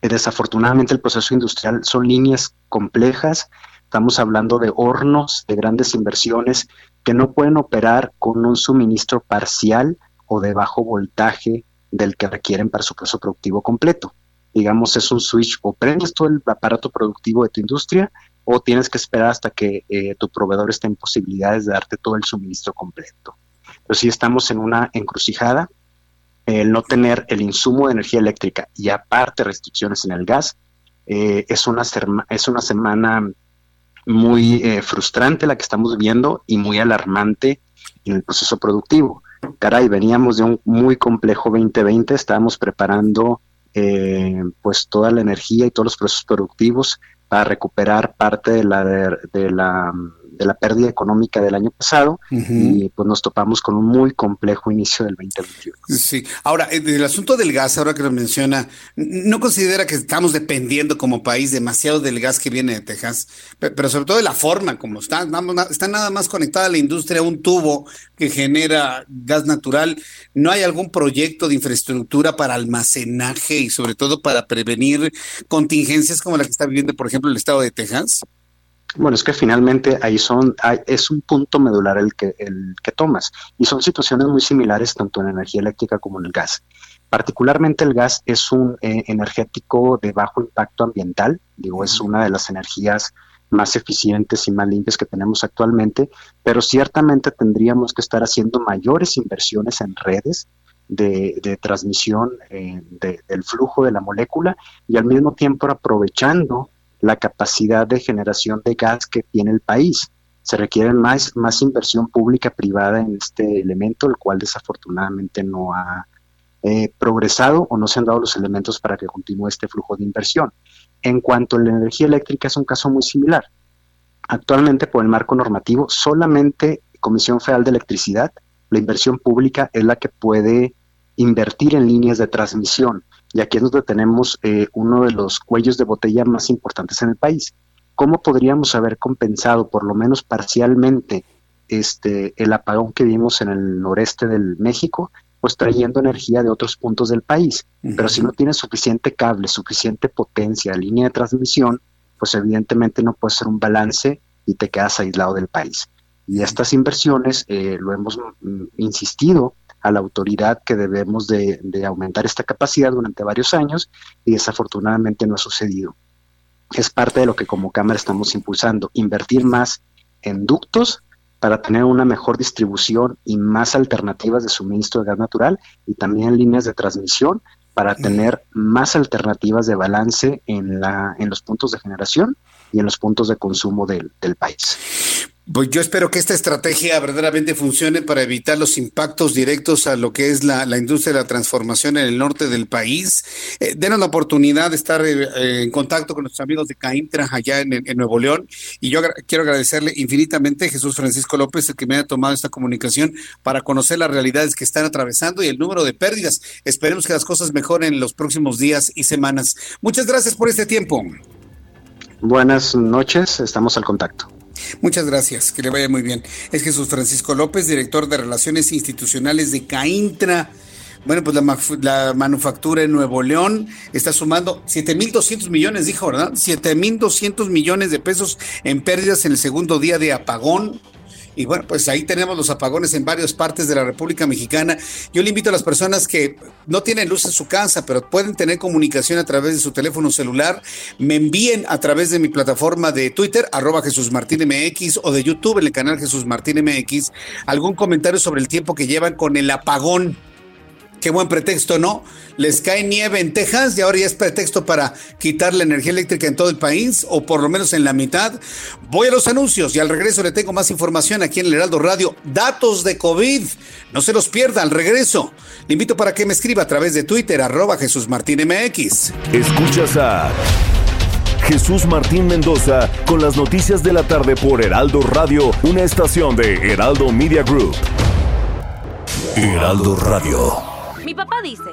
S19: desafortunadamente el proceso industrial son líneas complejas, estamos hablando de hornos de grandes inversiones que no pueden operar con un suministro parcial o de bajo voltaje del que requieren para su proceso productivo completo. Digamos, es un switch, o prendes todo el aparato productivo de tu industria o tienes que esperar hasta que eh, tu proveedor esté en posibilidades de darte todo el suministro completo. Pero sí estamos en una encrucijada el no tener el insumo de energía eléctrica y aparte restricciones en el gas, eh, es, una es una semana muy eh, frustrante la que estamos viviendo y muy alarmante en el proceso productivo. Caray, veníamos de un muy complejo 2020, estábamos preparando eh, pues toda la energía y todos los procesos productivos para recuperar parte de la, de la de la pérdida económica del año pasado y pues nos topamos con un muy complejo inicio del 2021.
S1: Sí, ahora, eh, el asunto del gas, ahora que lo menciona, ¿no considera que estamos dependiendo como país demasiado del gas que viene de Texas? Pero sobre todo de la forma como está, está nada más conectada a la industria un tubo que genera gas natural. ¿No hay algún proyecto de infraestructura para almacenaje y sobre todo para prevenir contingencias como la que está viviendo, por ejemplo, el estado de Texas?
S19: Bueno, es que finalmente ahí son, es un punto medular el que, el que tomas y son situaciones muy similares tanto en energía eléctrica como en el gas. Particularmente el gas es un eh, energético de bajo impacto ambiental, digo, es una de las energías más eficientes y más limpias que tenemos actualmente, pero ciertamente tendríamos que estar haciendo mayores inversiones en redes de, transmisión eh, del flujo de la molécula y al mismo tiempo aprovechando la capacidad de generación de gas que tiene el país. Se requiere más, más inversión pública privada en este elemento, el cual desafortunadamente no ha eh, progresado o no se han dado los elementos para que continúe este flujo de inversión. En cuanto a la energía eléctrica es un caso muy similar. Actualmente por el marco normativo solamente Comisión Federal de Electricidad, la inversión pública es la que puede invertir en líneas de transmisión y aquí es donde tenemos eh, uno de los cuellos de botella más importantes en el país. ¿Cómo podríamos haber compensado, por lo menos parcialmente, este, el apagón que vimos en el noreste del México? Pues trayendo energía de otros puntos del país. Pero si no tienes suficiente cable, suficiente potencia, línea de transmisión, pues evidentemente no puede ser un balance y te quedas aislado del país. Y estas inversiones, eh, lo hemos mm, insistido, a la autoridad que debemos de, aumentar esta capacidad durante varios años y desafortunadamente no ha sucedido. Es parte de lo que como Cámara estamos impulsando, invertir más en ductos para tener una mejor distribución y más alternativas de suministro de gas natural y también líneas de transmisión para tener más alternativas de balance en, la, en los puntos de generación y en los puntos de consumo del, del país.
S1: Pues yo espero que esta estrategia verdaderamente funcione para evitar los impactos directos a lo que es la, industria de la transformación en el norte del país. Eh, denos la oportunidad de estar eh, en contacto con nuestros amigos de Caintra allá en, Nuevo León. Y yo quiero agradecerle infinitamente a Jesús Francisco López, el que me ha tomado esta comunicación para conocer las realidades que están atravesando y el número de pérdidas. Esperemos que las cosas mejoren en los próximos días y semanas. Muchas gracias por este tiempo.
S19: Buenas noches, estamos al contacto.
S1: Muchas gracias, que le vaya muy bien. Es Jesús Francisco López, director de Relaciones Institucionales de Caintra. Bueno, pues la, la manufactura en Nuevo León está sumando 7.200 millones, dijo, ¿verdad? 7.200 millones de pesos en pérdidas en el segundo día de apagón. Y bueno, pues ahí tenemos los apagones en varias partes de la República Mexicana. Yo le invito a las personas que no tienen luz en su casa, pero pueden tener comunicación a través de su teléfono celular, me envíen a través de mi plataforma de Twitter, arroba Jesús Martín MX, o de YouTube en el canal Jesús Martín MX, algún comentario sobre el tiempo que llevan con el apagón Qué buen pretexto, ¿no? Les cae nieve en Texas y ahora ya es pretexto para quitar la energía eléctrica en todo el país, o por lo menos en la mitad. Voy a los anuncios y al regreso le tengo más información aquí en el Heraldo Radio. Datos de COVID. No se los pierda al regreso. Le invito para que me escriba a través de Twitter, arroba Jesús Martín MX.
S14: Escuchas a Jesús Martín Mendoza con las noticias de la tarde por Heraldo Radio, una estación de Heraldo Media Group. Heraldo Radio.
S20: Papá dice,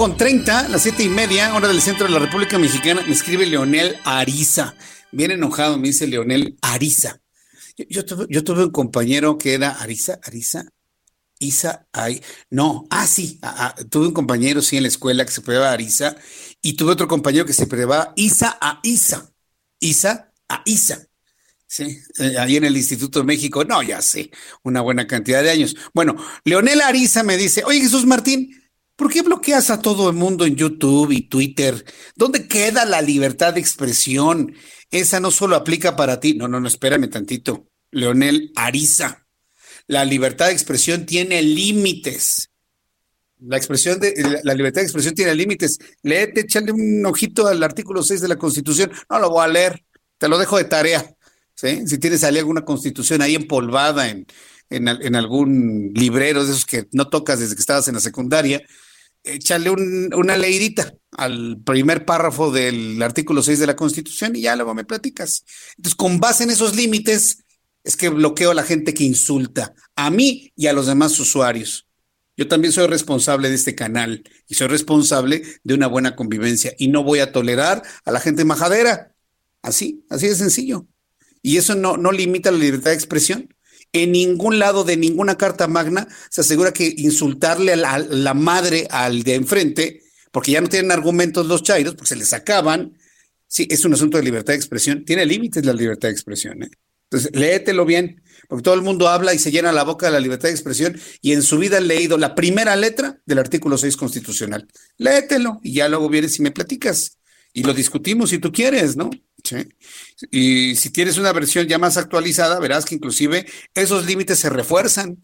S1: Con 30, las 7 y media, hora del centro de la República Mexicana, me escribe Leonel Ariza. Bien enojado, me dice Leonel Ariza. Yo, tuve, un compañero que era Ariza, Ariza, Isa, ay, no, ah, sí, ah, ah, tuve un compañero, sí, en la escuela que se prueba Ariza, y tuve otro compañero que se prueba Isa a Isa, Isa a Isa. Sí, eh, ahí en el Instituto de México, no, ya sé, una buena cantidad de años. Bueno, Leonel Ariza me dice, oye Jesús Martín, ¿Por qué bloqueas a todo el mundo en YouTube y Twitter? ¿Dónde queda la libertad de expresión? Esa no solo aplica para ti. No, no, no, espérame tantito. Leonel Ariza. la libertad de expresión tiene límites. La expresión de la libertad de expresión tiene límites. Léete, échale un ojito al artículo 6 de la Constitución. No lo voy a leer, te lo dejo de tarea. Si tienes ahí alguna constitución ahí empolvada en, en, algún librero de esos que no tocas desde que estabas en la secundaria, échale una leidita al primer párrafo del artículo 6 de la Constitución y ya luego me platicas. Entonces, con base en esos límites, es que bloqueo a la gente que insulta a mí y a los demás usuarios. Yo también soy responsable de este canal y soy responsable de una buena convivencia y no voy a tolerar a la gente majadera. Así, así de sencillo. Y eso no, no limita la libertad de expresión. En ningún lado de ninguna carta magna se asegura que insultarle a la, madre al de enfrente, porque ya no tienen argumentos los chairos, porque se les acaban. Sí, es un asunto de libertad de expresión. Tiene límites la libertad de expresión. ¿eh? Entonces, léetelo bien, porque todo el mundo habla y se llena la boca de la libertad de expresión y en su vida han leído la primera letra del artículo 6 constitucional. Léetelo y ya luego vienes y me platicas y lo discutimos si tú quieres, ¿no? Sí. Y si tienes una versión ya más actualizada, verás que inclusive esos límites se refuerzan.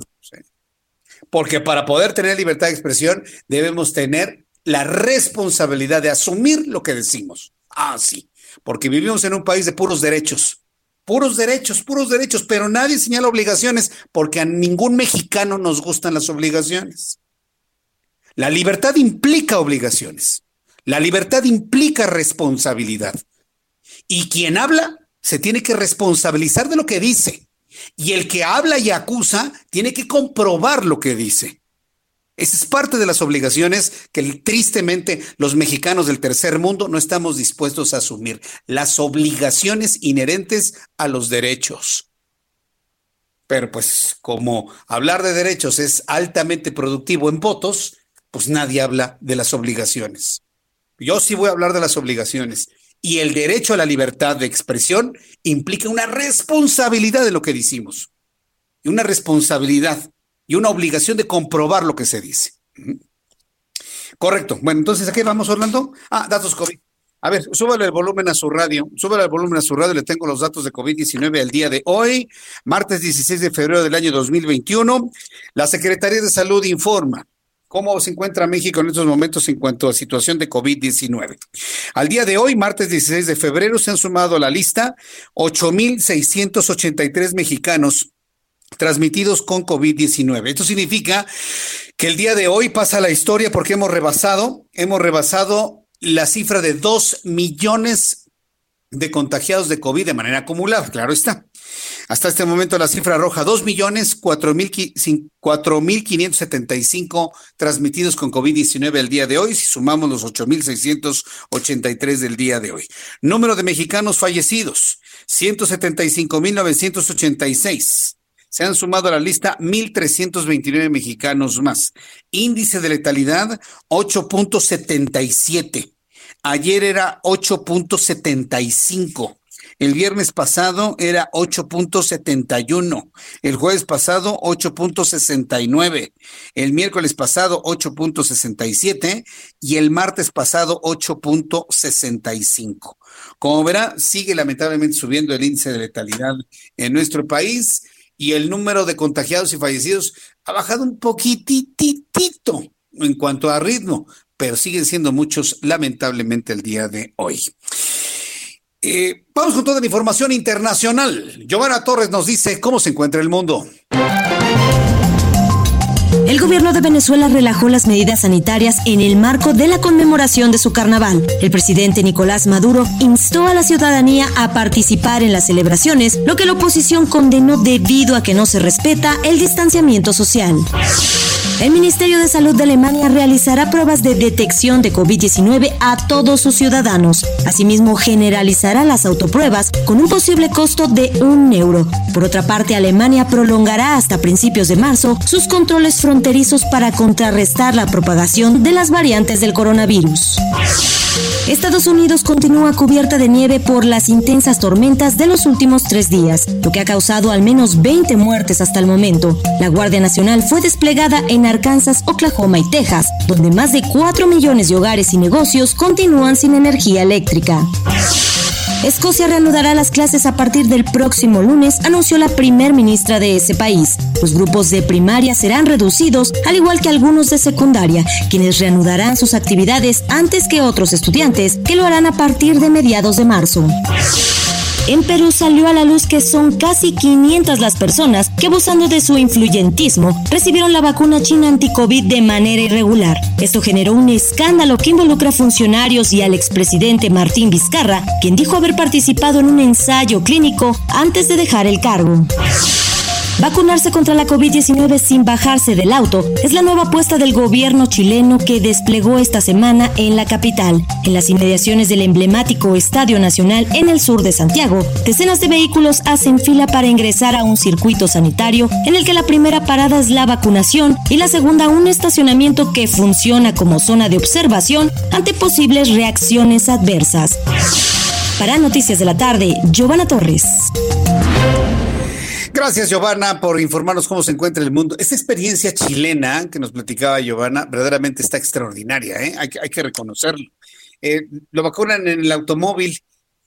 S1: Porque para poder tener libertad de expresión debemos tener la responsabilidad de asumir lo que decimos. Ah, sí, porque vivimos en un país de puros derechos puros derechos, puros derechos, pero nadie señala obligaciones porque a ningún mexicano nos gustan las obligaciones. La libertad implica obligaciones. La libertad implica responsabilidad. Y quien habla se tiene que responsabilizar de lo que dice. Y el que habla y acusa tiene que comprobar lo que dice. Esa es parte de las obligaciones que tristemente los mexicanos del tercer mundo no estamos dispuestos a asumir. Las obligaciones inherentes a los derechos. Pero pues como hablar de derechos es altamente productivo en votos, pues nadie habla de las obligaciones. Yo sí voy a hablar de las obligaciones. Y el derecho a la libertad de expresión implica una responsabilidad de lo que decimos. Y una responsabilidad y una obligación de comprobar lo que se dice. Correcto. Bueno, entonces, ¿a qué vamos, Orlando? Ah, datos COVID. A ver, súbale el volumen a su radio, súbale el volumen a su radio, le tengo los datos de COVID-19 al día de hoy, martes 16 de febrero del año 2021. La Secretaría de Salud informa cómo se encuentra México en estos momentos en cuanto a situación de COVID-19. Al día de hoy, martes 16 de febrero, se han sumado a la lista 8.683 mexicanos transmitidos con COVID-19. Esto significa que el día de hoy pasa la historia porque hemos rebasado, hemos rebasado la cifra de dos millones de contagiados de COVID de manera acumulada, claro está. Hasta este momento la cifra roja, dos millones cuatro mil cinco transmitidos con COVID-19 el día de hoy, si sumamos los ocho mil seiscientos ochenta y tres del día de hoy. Número de mexicanos fallecidos, ciento setenta y cinco mil novecientos ochenta y seis. Se han sumado a la lista 1.329 mexicanos más. Índice de letalidad 8.77. Ayer era 8.75. El viernes pasado era 8.71. El jueves pasado 8.69. El miércoles pasado 8.67. Y el martes pasado 8.65. Como verá, sigue lamentablemente subiendo el índice de letalidad en nuestro país y el número de contagiados y fallecidos ha bajado un poquititito en cuanto a ritmo, pero siguen siendo muchos lamentablemente el día de hoy. Eh, vamos con toda la información internacional. Giovanna Torres nos dice cómo se encuentra el mundo.
S20: El gobierno de Venezuela relajó las medidas sanitarias en el marco de la conmemoración de su carnaval. El presidente Nicolás Maduro instó a la ciudadanía a participar en las celebraciones, lo que la oposición condenó debido a que no se respeta el distanciamiento social. El Ministerio de Salud de Alemania realizará pruebas de detección de COVID-19 a todos sus ciudadanos. Asimismo, generalizará las autopruebas con un posible costo de un euro. Por otra parte, Alemania prolongará hasta principios de marzo sus controles fronterizos para contrarrestar la propagación de las variantes del coronavirus. Estados Unidos continúa cubierta de nieve por las intensas tormentas de los últimos tres días, lo que ha causado al menos 20 muertes hasta el momento. La Guardia Nacional fue desplegada en Arkansas, Oklahoma y Texas, donde más de 4 millones de hogares y negocios continúan sin energía eléctrica. Escocia reanudará las clases a partir del próximo lunes, anunció la primer ministra de ese país. Los grupos de primaria serán reducidos, al igual que algunos de secundaria, quienes reanudarán sus actividades antes que otros estudiantes, que lo harán a partir de mediados de marzo. En Perú salió a la luz que son casi 500 las personas que abusando de su influyentismo recibieron la vacuna china anti-COVID de manera irregular. Esto generó un escándalo que involucra a funcionarios y al expresidente Martín Vizcarra, quien dijo haber participado en un ensayo clínico antes de dejar el cargo. Vacunarse contra la COVID-19 sin bajarse del auto es la nueva apuesta del gobierno chileno que desplegó esta semana en la capital. En las inmediaciones del emblemático Estadio Nacional en el sur de Santiago, decenas de vehículos hacen fila para ingresar a un circuito sanitario en el que la primera parada es la vacunación y la segunda un estacionamiento que funciona como zona de observación ante posibles reacciones adversas. Para Noticias de la Tarde, Giovanna Torres.
S1: Gracias, Giovanna, por informarnos cómo se encuentra el mundo. Esta experiencia chilena que nos platicaba Giovanna verdaderamente está extraordinaria, ¿eh? hay, hay que reconocerlo. Eh, lo vacunan en el automóvil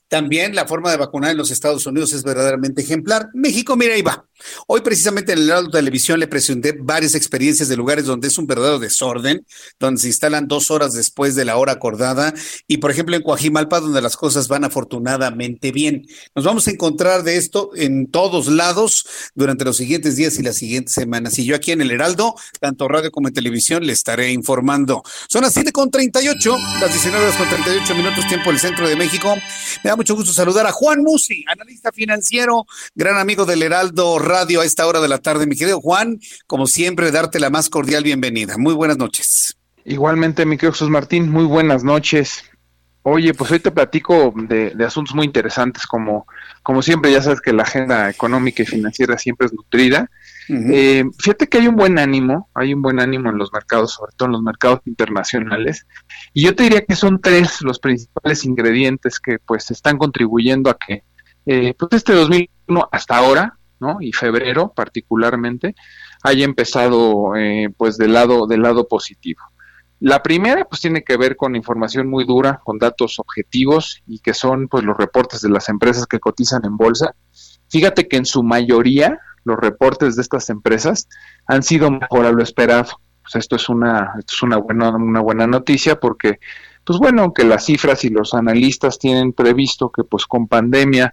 S1: también la forma de vacunar en los Estados Unidos es verdaderamente ejemplar. México, mira, ahí va. Hoy precisamente en el lado de televisión le presenté varias experiencias de lugares donde es un verdadero desorden, donde se instalan dos horas después de la hora acordada y por ejemplo en Coajimalpa donde las cosas van afortunadamente bien. Nos vamos a encontrar de esto en todos lados durante los siguientes días y las siguientes semanas. Y yo aquí en el Heraldo, tanto radio como en televisión, le estaré informando. Son las 7.38, las 19 horas con 38 minutos tiempo del centro de México. Me da mucho gusto saludar a Juan Musi, analista financiero, gran amigo del Heraldo Radio a esta hora de la tarde. Mi querido Juan, como siempre, darte la más cordial bienvenida. Muy buenas noches.
S21: Igualmente, mi querido Jesús Martín, muy buenas noches. Oye, pues hoy te platico de, asuntos muy interesantes, como, como siempre, ya sabes que la agenda económica y financiera siempre es nutrida. Eh, fíjate que hay un buen ánimo, hay un buen ánimo en los mercados, sobre todo en los mercados internacionales, y yo te diría que son tres los principales ingredientes que pues están contribuyendo a que eh, pues este 2001 hasta ahora, ¿no? Y febrero particularmente haya empezado eh, pues del lado del lado positivo. La primera pues tiene que ver con información muy dura, con datos objetivos y que son pues los reportes de las empresas que cotizan en bolsa. Fíjate que en su mayoría los reportes de estas empresas han sido mejor a lo esperado. Pues esto es una, esto es una buena, una buena noticia porque, pues bueno, aunque las cifras y los analistas tienen previsto que pues con pandemia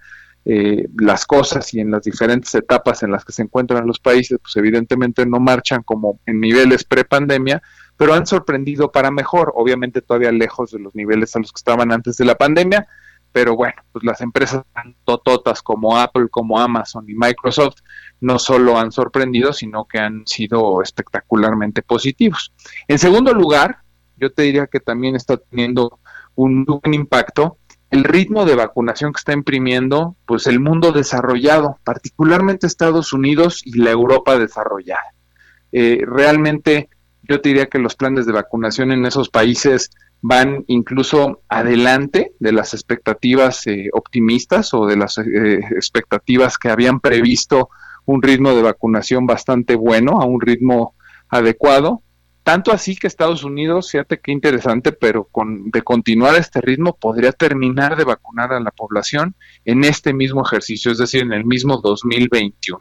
S21: eh, las cosas y en las diferentes etapas en las que se encuentran los países, pues evidentemente no marchan como en niveles pre-pandemia, pero han sorprendido para mejor, obviamente todavía lejos de los niveles a los que estaban antes de la pandemia, pero bueno, pues las empresas tototas como Apple, como Amazon y Microsoft no solo han sorprendido, sino que han sido espectacularmente positivos. En segundo lugar, yo te diría que también está teniendo un impacto el ritmo de vacunación que está imprimiendo pues el mundo desarrollado, particularmente Estados Unidos y la Europa desarrollada. Eh, realmente yo te diría que los planes de vacunación en esos países van incluso adelante de las expectativas eh, optimistas o de las eh, expectativas que habían previsto un ritmo de vacunación bastante bueno, a un ritmo adecuado. Tanto así que Estados Unidos, fíjate qué interesante, pero con, de continuar este ritmo podría terminar de vacunar a la población en este mismo ejercicio, es decir, en el mismo 2021.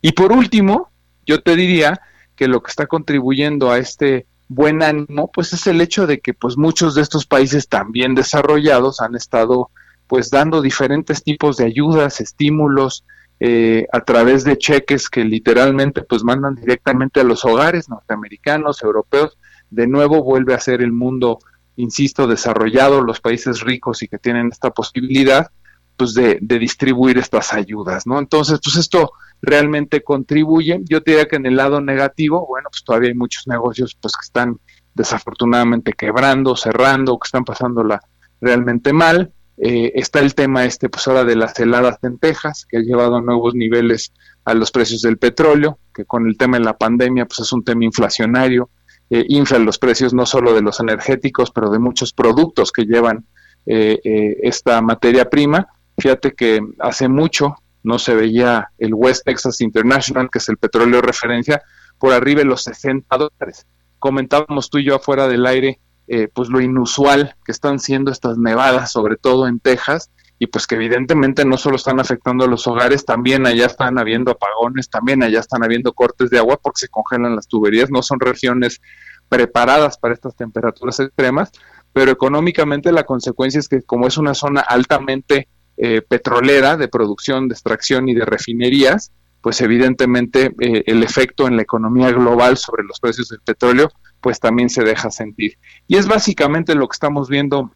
S21: Y por último, yo te diría que lo que está contribuyendo a este buen ánimo, pues es el hecho de que pues muchos de estos países también desarrollados han estado pues dando diferentes tipos de ayudas, estímulos, eh, a través de cheques que literalmente pues mandan directamente a los hogares norteamericanos, europeos, de nuevo vuelve a ser el mundo, insisto, desarrollado, los países ricos y que tienen esta posibilidad, pues de, de, distribuir estas ayudas, ¿no? Entonces, pues esto realmente contribuye. Yo diría que en el lado negativo, bueno, pues todavía hay muchos negocios pues que están desafortunadamente quebrando, cerrando, que están pasándola realmente mal. Eh, está el tema este, pues ahora de las heladas en Texas, que ha llevado a nuevos niveles a los precios del petróleo, que con el tema de la pandemia, pues es un tema inflacionario, eh, infla los precios no solo de los energéticos, pero de muchos productos que llevan eh, eh, esta materia prima. Fíjate que hace mucho no se veía el West Texas International, que es el petróleo de referencia, por arriba de los 60 dólares. Comentábamos tú y yo afuera del aire eh, pues lo inusual que están siendo estas nevadas, sobre todo en Texas, y pues que evidentemente no solo están afectando a los hogares, también allá están habiendo apagones, también allá están habiendo cortes de agua porque se congelan las tuberías, no son regiones preparadas para estas temperaturas extremas, pero económicamente la consecuencia es que como es una zona altamente eh, petrolera de producción, de extracción y de refinerías, pues evidentemente eh, el efecto en la economía global sobre los precios del petróleo pues también se deja sentir. Y es básicamente lo que estamos viendo,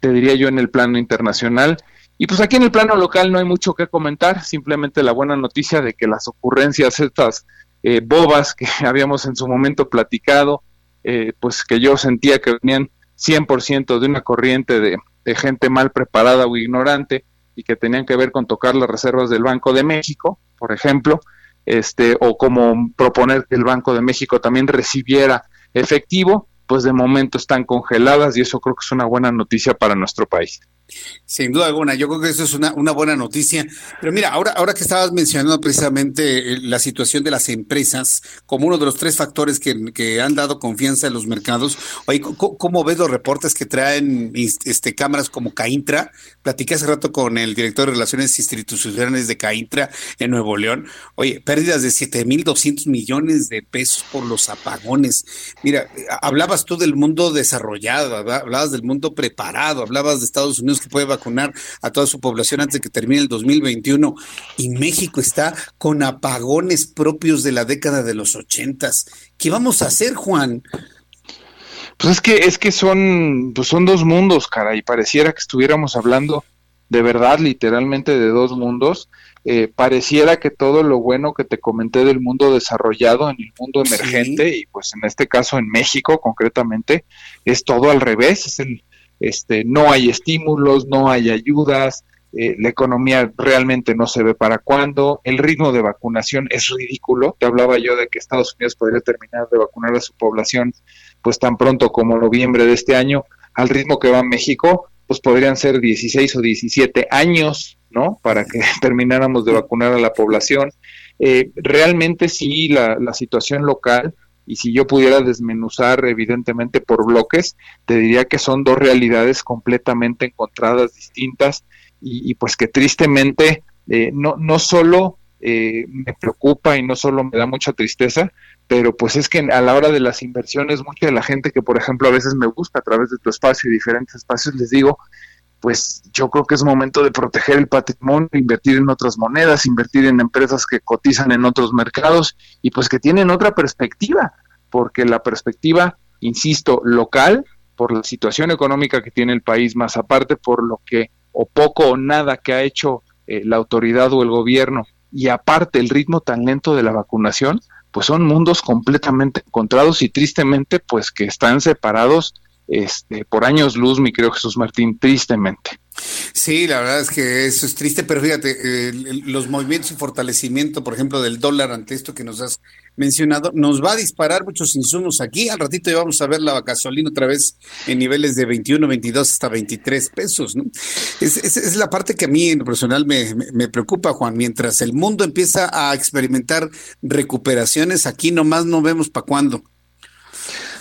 S21: te diría yo, en el plano internacional. Y pues aquí en el plano local no hay mucho que comentar, simplemente la buena noticia de que las ocurrencias estas eh, bobas que <laughs> habíamos en su momento platicado, eh, pues que yo sentía que venían 100% de una corriente de, gente mal preparada o ignorante y que tenían que ver con tocar las reservas del Banco de México, por ejemplo, este, o como proponer que el Banco de México también recibiera efectivo, pues de momento están congeladas y eso creo que es una buena noticia para nuestro país.
S1: Sin duda alguna, yo creo que eso es una, una buena noticia. Pero mira, ahora, ahora que estabas mencionando precisamente eh, la situación de las empresas como uno de los tres factores que, que han dado confianza en los mercados, oye, ¿cómo, ves los reportes que traen este, cámaras como Caintra? Platiqué hace rato con el director de Relaciones Institucionales de Caintra en Nuevo León. Oye, pérdidas de 7.200 millones de pesos por los apagones. Mira, hablabas tú del mundo desarrollado, hablabas del mundo preparado, hablabas de Estados Unidos que puede vacunar a toda su población antes de que termine el 2021 y México está con apagones propios de la década de los ochentas. ¿Qué vamos a hacer, Juan?
S21: Pues es que es que son pues son dos mundos, cara, y pareciera que estuviéramos hablando de verdad, literalmente de dos mundos. Eh, pareciera que todo lo bueno que te comenté del mundo desarrollado en el mundo emergente y pues en este caso en México concretamente es todo al revés, es el este, no hay estímulos, no hay ayudas, eh, la economía realmente no se ve para cuándo, el ritmo de vacunación es ridículo, te hablaba yo de que Estados Unidos podría terminar de vacunar a su población pues tan pronto como noviembre de este año, al ritmo que va México, pues podrían ser 16 o 17 años, ¿no? Para que <laughs> termináramos de vacunar a la población. Eh, realmente sí, la, la situación local y si yo pudiera desmenuzar evidentemente por bloques, te diría que son dos realidades completamente encontradas, distintas, y, pues que tristemente eh, no, no solo eh, me preocupa y no solo me da mucha tristeza, pero pues es que a la hora de las inversiones, mucha de la gente que por ejemplo a veces me busca a través de tu espacio y diferentes espacios, les digo, pues yo creo que es momento de proteger el patrimonio, invertir en otras monedas, invertir en empresas que cotizan en otros mercados y pues que tienen otra perspectiva, porque la perspectiva, insisto, local, por la situación económica que tiene el país, más aparte por lo que o poco o nada que ha hecho eh, la autoridad o el gobierno, y aparte el ritmo tan lento de la vacunación, pues son mundos completamente encontrados y tristemente pues que están separados este, por años luz, mi querido Jesús Martín, tristemente.
S1: Sí, la verdad es que eso es triste, pero fíjate, los movimientos y fortalecimiento, por ejemplo, del dólar ante esto que nos has mencionado, nos va a disparar muchos insumos aquí. Al ratito ya vamos a ver la gasolina otra vez en niveles de 21, 22 hasta 23 pesos. ¿no? Es, es, la parte que a mí en lo personal me, me, preocupa, Juan. Mientras el mundo empieza a experimentar recuperaciones, aquí nomás no vemos para cuándo.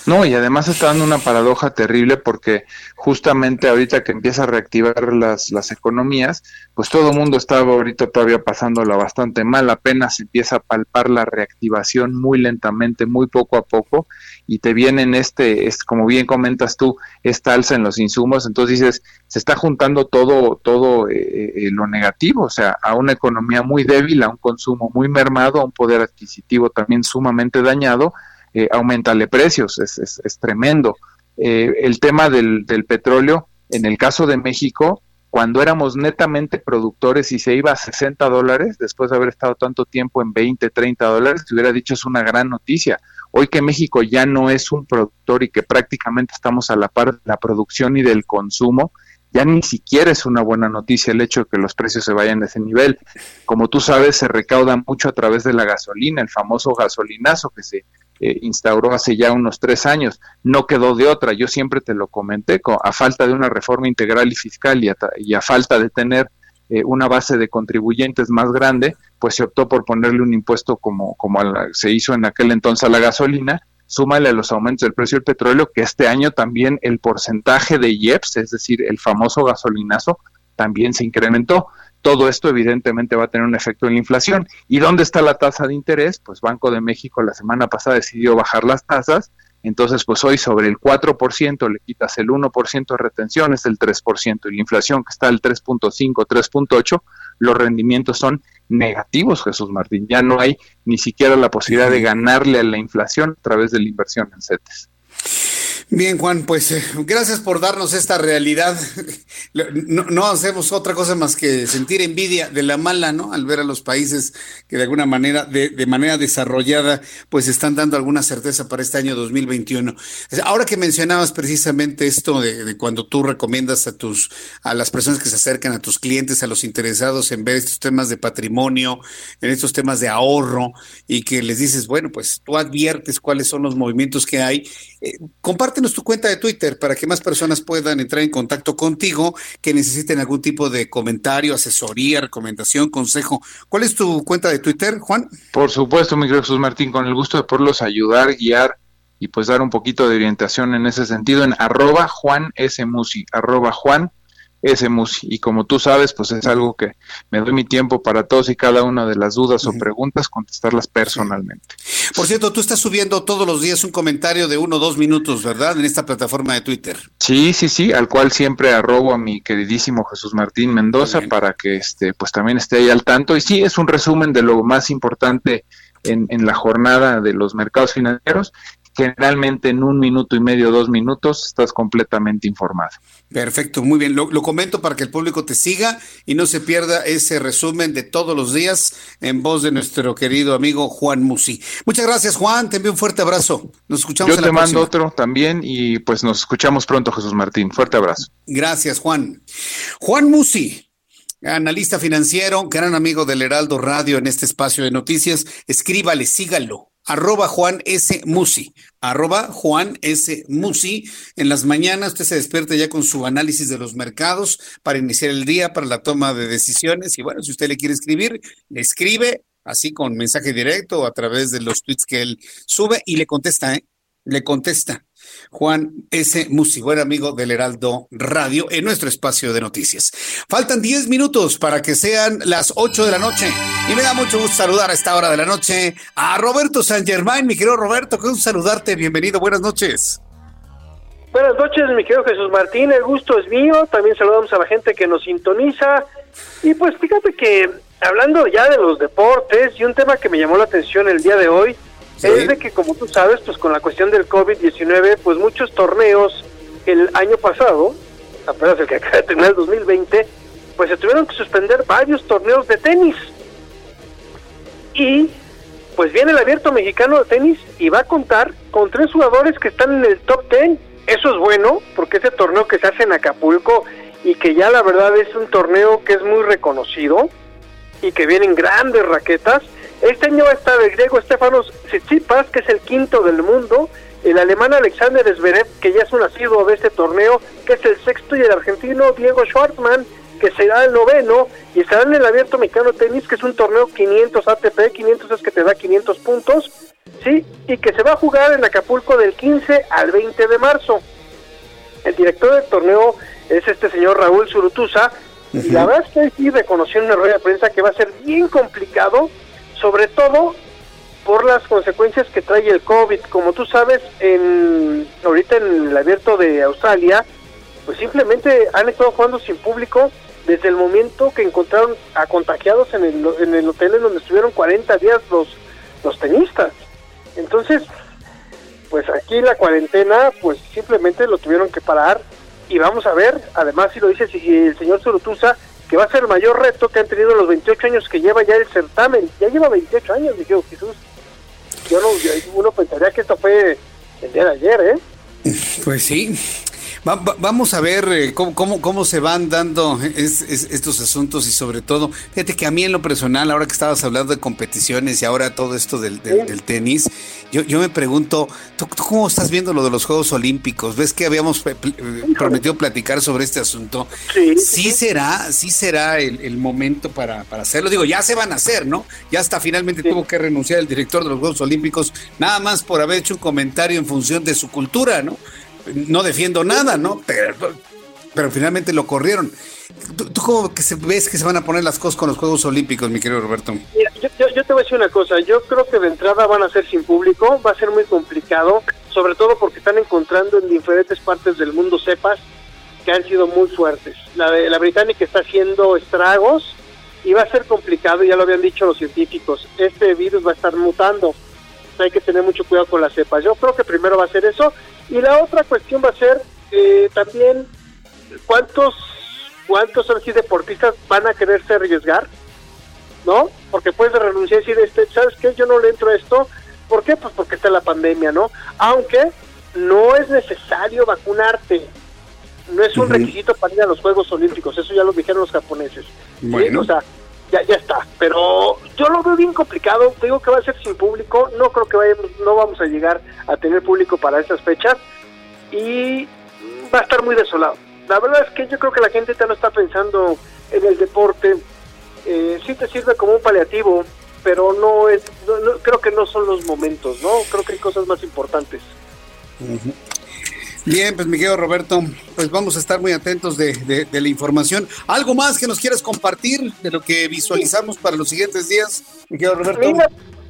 S21: No, y además está dando una paradoja terrible porque justamente ahorita que empieza a reactivar las, las economías, pues todo el mundo estaba ahorita todavía pasándola bastante mal, apenas empieza a palpar la reactivación muy lentamente, muy poco a poco, y te vienen este, es, como bien comentas tú, esta alza en los insumos, entonces dices, se está juntando todo, todo eh, eh, lo negativo, o sea, a una economía muy débil, a un consumo muy mermado, a un poder adquisitivo también sumamente dañado, eh, aumentarle precios, es, es, tremendo. Eh, el tema del, del, petróleo, en el caso de México, cuando éramos netamente productores y se iba a 60 dólares, después de haber estado tanto tiempo en 20, 30 dólares, te hubiera dicho es una gran noticia. Hoy que México ya no es un productor y que prácticamente estamos a la par de la producción y del consumo, ya ni siquiera es una buena noticia el hecho de que los precios se vayan a ese nivel. Como tú sabes, se recauda mucho a través de la gasolina, el famoso gasolinazo que se eh, instauró hace ya unos tres años. No quedó de otra, yo siempre te lo comenté, a falta de una reforma integral y fiscal y a, falta de tener eh, una base de contribuyentes más grande, pues se optó por ponerle un impuesto como, como se hizo en aquel entonces a la gasolina, súmale a los aumentos del precio del petróleo, que este año también el porcentaje de IEPS, es decir, el famoso gasolinazo, también se incrementó. Todo esto evidentemente va a tener un efecto en la inflación. ¿Y dónde está la tasa de interés? Pues Banco de México la semana pasada decidió bajar las tasas entonces, pues hoy sobre el 4% le quitas el 1% de retención, es el 3%, y la inflación que está al 3.5, 3.8, los rendimientos son negativos, Jesús Martín. Ya no hay ni siquiera la posibilidad de ganarle a la inflación a través de la inversión en CETES.
S1: Bien, Juan, pues eh, gracias por darnos esta realidad. <laughs> No, hacemos otra cosa más que sentir envidia de la mala, ¿no? Al ver a los países que de alguna manera, de, manera desarrollada, pues están dando alguna certeza para este año 2021. Ahora que mencionabas precisamente esto de, cuando tú recomiendas a tus, a las personas que se acercan, a tus clientes, a los interesados en ver estos temas de patrimonio, en estos temas de ahorro, y que les dices, bueno, pues tú adviertes cuáles son los movimientos que hay. Eh, compártenos tu cuenta de Twitter para que más personas puedan entrar en contacto contigo que necesiten algún tipo de comentario, asesoría, recomendación, consejo. ¿Cuál es tu cuenta de Twitter, Juan?
S21: Por supuesto, mi Jesús Martín, con el gusto de poderlos ayudar, guiar y pues dar un poquito de orientación en ese sentido en arroba Juan S. Musi, arroba Juan ese MUSI. Y como tú sabes, pues es algo que me doy mi tiempo para todos y cada una de las dudas o preguntas, contestarlas personalmente.
S1: Por cierto, tú estás subiendo todos los días un comentario de uno o dos minutos, ¿verdad? En esta plataforma de Twitter.
S21: Sí, sí, sí, al cual siempre arrobo a mi queridísimo Jesús Martín Mendoza para que este, pues también esté ahí al tanto. Y sí, es un resumen de lo más importante en, en, la jornada de los mercados financieros generalmente en un minuto y medio, dos minutos, estás completamente informado.
S1: Perfecto, muy bien. Lo, comento para que el público te siga y no se pierda ese resumen de todos los días en voz de nuestro querido amigo Juan Musi. Muchas gracias, Juan. Te envío un fuerte abrazo. Nos escuchamos
S21: Yo te mando otro también y pues nos escuchamos pronto, Jesús Martín. Fuerte abrazo.
S1: Gracias, Juan. Juan Musi, analista financiero, gran amigo del Heraldo Radio en este espacio de noticias. Escríbale, sígalo arroba Juan S. Musi, arroba Juan S. Musi. En las mañanas usted se despierta ya con su análisis de los mercados para iniciar el día, para la toma de decisiones. Y bueno, si usted le quiere escribir, le escribe así con mensaje directo a través de los tweets que él sube y le contesta, ¿eh? Le contesta. Juan S. Musi, buen amigo del Heraldo Radio, en nuestro espacio de noticias. Faltan 10 minutos para que sean las 8 de la noche y me da mucho gusto saludar a esta hora de la noche a Roberto San Germán, mi querido Roberto, que un saludarte, bienvenido, buenas noches.
S7: Buenas noches, mi querido Jesús Martín, el gusto es mío, también saludamos a la gente que nos sintoniza y pues fíjate que hablando ya de los deportes y un tema que me llamó la atención el día de hoy, es de que, como tú sabes, pues con la cuestión del COVID-19, pues muchos torneos el año pasado, apenas el que <laughs> acaba de terminar el 2020, pues se tuvieron que suspender varios torneos de tenis. Y pues viene el abierto mexicano de tenis y va a contar con tres jugadores que están en el top 10. Eso es bueno, porque ese torneo que se hace en Acapulco y que ya la verdad es un torneo que es muy reconocido y que vienen grandes raquetas, este año está el griego Stefanos Tsitsipas, que es el quinto del mundo, el alemán Alexander Zverev, que ya es un asiduo de este torneo, que es el sexto, y el argentino Diego Schwartzman, que será el noveno, y estará en el Abierto Mexicano Tenis, que es un torneo 500 ATP, 500 es que te da 500 puntos, ¿sí? Y que se va a jugar en Acapulco del 15 al 20 de marzo. El director del torneo es este señor Raúl Surutusa, y la verdad es que sí reconoció en una rueda de prensa que va a ser bien complicado, sobre todo por las consecuencias que trae el COVID. Como tú sabes, en, ahorita en el abierto de Australia, pues simplemente han estado jugando sin público desde el momento que encontraron a contagiados en el, en el hotel en donde estuvieron 40 días los, los tenistas. Entonces, pues aquí la cuarentena, pues simplemente lo tuvieron que parar y vamos a ver, además si lo dice el señor Surutusa, que va a ser el mayor reto que han tenido los 28 años que lleva ya el certamen. Ya lleva 28 años, mi Jesús. Yo no, uno pensaría que esto fue el día de ayer, ¿eh?
S1: Pues sí, vamos a ver eh, cómo, cómo, se van dando estos asuntos y sobre todo, fíjate que a mí en lo personal, ahora que estabas hablando de competiciones y ahora todo esto del, tenis, yo, yo me pregunto, ¿tú, cómo estás viendo lo de los Juegos Olímpicos? ¿Ves que habíamos eh, prometido platicar sobre este asunto? Sí, será, sí será el, momento para, para, hacerlo. Digo, ya se van a hacer, ¿no? Ya hasta finalmente tuvo que renunciar el director de los Juegos Olímpicos, nada más por haber hecho un comentario en función de su cultura, ¿no? No defiendo nada, ¿no? Pero finalmente lo corrieron. ¿Tú, cómo que se, ves que se van a poner las cosas con los Juegos Olímpicos, mi querido Roberto?
S7: Mira, yo, yo, te voy a decir una cosa. Yo creo que de entrada van a ser sin público, va a ser muy complicado, sobre todo porque están encontrando en diferentes partes del mundo cepas que han sido muy fuertes. La, la británica está haciendo estragos y va a ser complicado, ya lo habían dicho los científicos. Este virus va a estar mutando. Hay que tener mucho cuidado con las cepas. Yo creo que primero va a ser eso. Y la otra cuestión va a ser eh, también cuántos cuántos así deportistas van a quererse arriesgar, ¿no? Porque puedes renunciar y decir, este, ¿sabes qué? Yo no le entro a esto. ¿Por qué? Pues porque está la pandemia, ¿no? Aunque no es necesario vacunarte. No es un requisito para ir a los Juegos Olímpicos, eso ya lo dijeron los japoneses. Bueno. O sea, ya, está. Pero yo lo veo bien complicado. digo que va a ser sin público. No creo que vayamos, no vamos a llegar a tener público para esas fechas. Y va a estar muy desolado la verdad es que yo creo que la gente ya no está pensando en el deporte. Eh, sí te sirve como un paliativo, pero no es, creo que no son los momentos, ¿no? Creo que hay cosas más importantes.
S1: Bien, pues mi querido Roberto, pues vamos a estar muy atentos de, de, la información. ¿Algo más que nos quieras compartir de lo que visualizamos para los siguientes días, mi querido Roberto?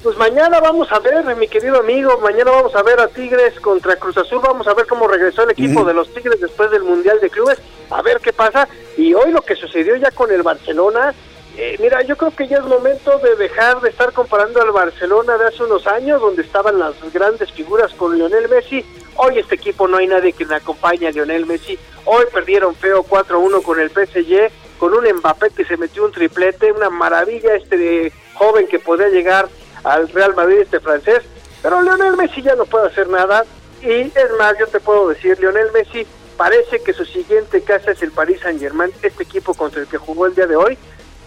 S7: Pues mañana vamos a ver, mi querido amigo, mañana vamos a ver a Tigres contra Cruz Azul, vamos a ver cómo regresó el equipo de los Tigres después del Mundial de Clubes, a ver qué pasa. Y hoy lo que sucedió ya con el Barcelona, eh, mira, yo creo que ya es momento de dejar de estar comparando al Barcelona de hace unos años, donde estaban las grandes figuras con Lionel Messi. Hoy este equipo no hay nadie que le acompañe a Lionel Messi. Hoy perdieron feo 4-1 con el PSG, con un Mbappé que se metió un triplete, una maravilla este joven que podía llegar al Real Madrid este francés, pero Lionel Messi ya no puede hacer nada y es más, yo te puedo decir, Lionel Messi parece que su siguiente casa es el Paris Saint Germain, este equipo contra el que jugó el día de hoy.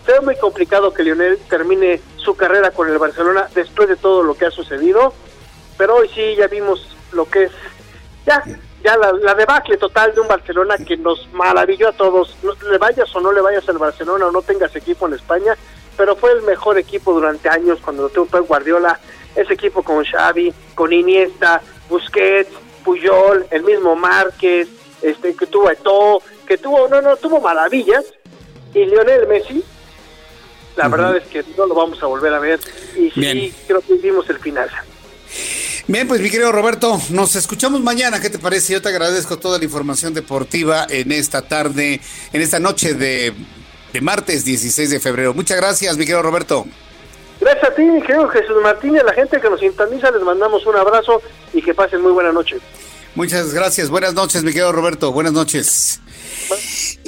S7: Se ve muy complicado que Lionel termine su carrera con el Barcelona después de todo lo que ha sucedido, pero hoy sí ya vimos lo que es ya ya la, la debacle total de un Barcelona que nos maravilló a todos, le vayas o no le vayas al Barcelona o no tengas equipo en España, pero fue el mejor equipo durante años cuando tuvo Pep Guardiola, ese equipo con Xavi, con Iniesta, Busquets, Puyol, el mismo Márquez, este que tuvo Eto'o, que tuvo no no tuvo maravillas y Lionel Messi la verdad es que no lo vamos a volver a ver y sí creo que vimos el final.
S1: Bien, pues mi querido Roberto, nos escuchamos mañana, ¿qué te parece? Yo te agradezco toda la información deportiva en esta tarde, en esta noche de de martes 16 de febrero. Muchas gracias, mi querido Roberto.
S7: Gracias a ti, mi querido Jesús Martín, y a la gente que nos sintoniza, les mandamos un abrazo y que pasen muy buena noche.
S1: Muchas gracias, buenas noches, mi querido Roberto, buenas noches.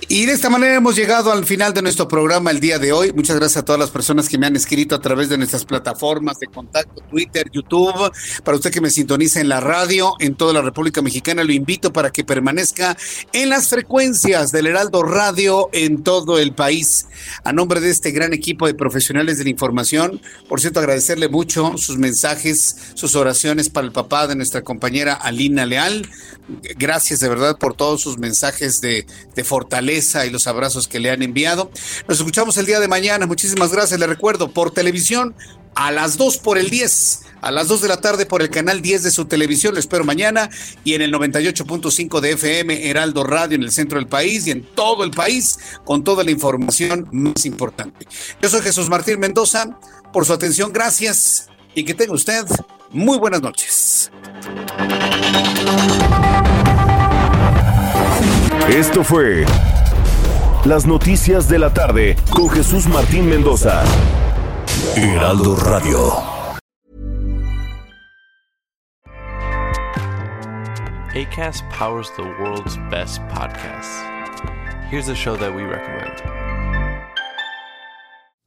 S1: Y de esta manera hemos llegado al final de nuestro programa el día de hoy. Muchas gracias a todas las personas que me han escrito a través de nuestras plataformas de contacto, Twitter, YouTube. Para usted que me sintoniza en la radio en toda la República Mexicana, lo invito para que permanezca en las frecuencias del Heraldo Radio en todo el país. A nombre de este gran equipo de profesionales de la información, por cierto, agradecerle mucho sus mensajes, sus oraciones para el papá de nuestra compañera Alina Leal. Gracias de verdad por todos sus mensajes de, de fortaleza y los abrazos que le han enviado. Nos escuchamos el día de mañana. Muchísimas gracias. Le recuerdo, por televisión a las 2 por el 10, a las 2 de la tarde por el canal 10 de su televisión. Lo espero mañana y en el 98.5 de FM Heraldo Radio en el centro del país y en todo el país con toda la información más importante. Yo soy Jesús Martín Mendoza. Por su atención, gracias y que tenga usted muy buenas noches.
S14: Esto fue Las Noticias de la Tarde con Jesús Martín Mendoza. Heraldo Radio.
S22: ACAST powers the world's best podcasts. Here's a show that we recommend.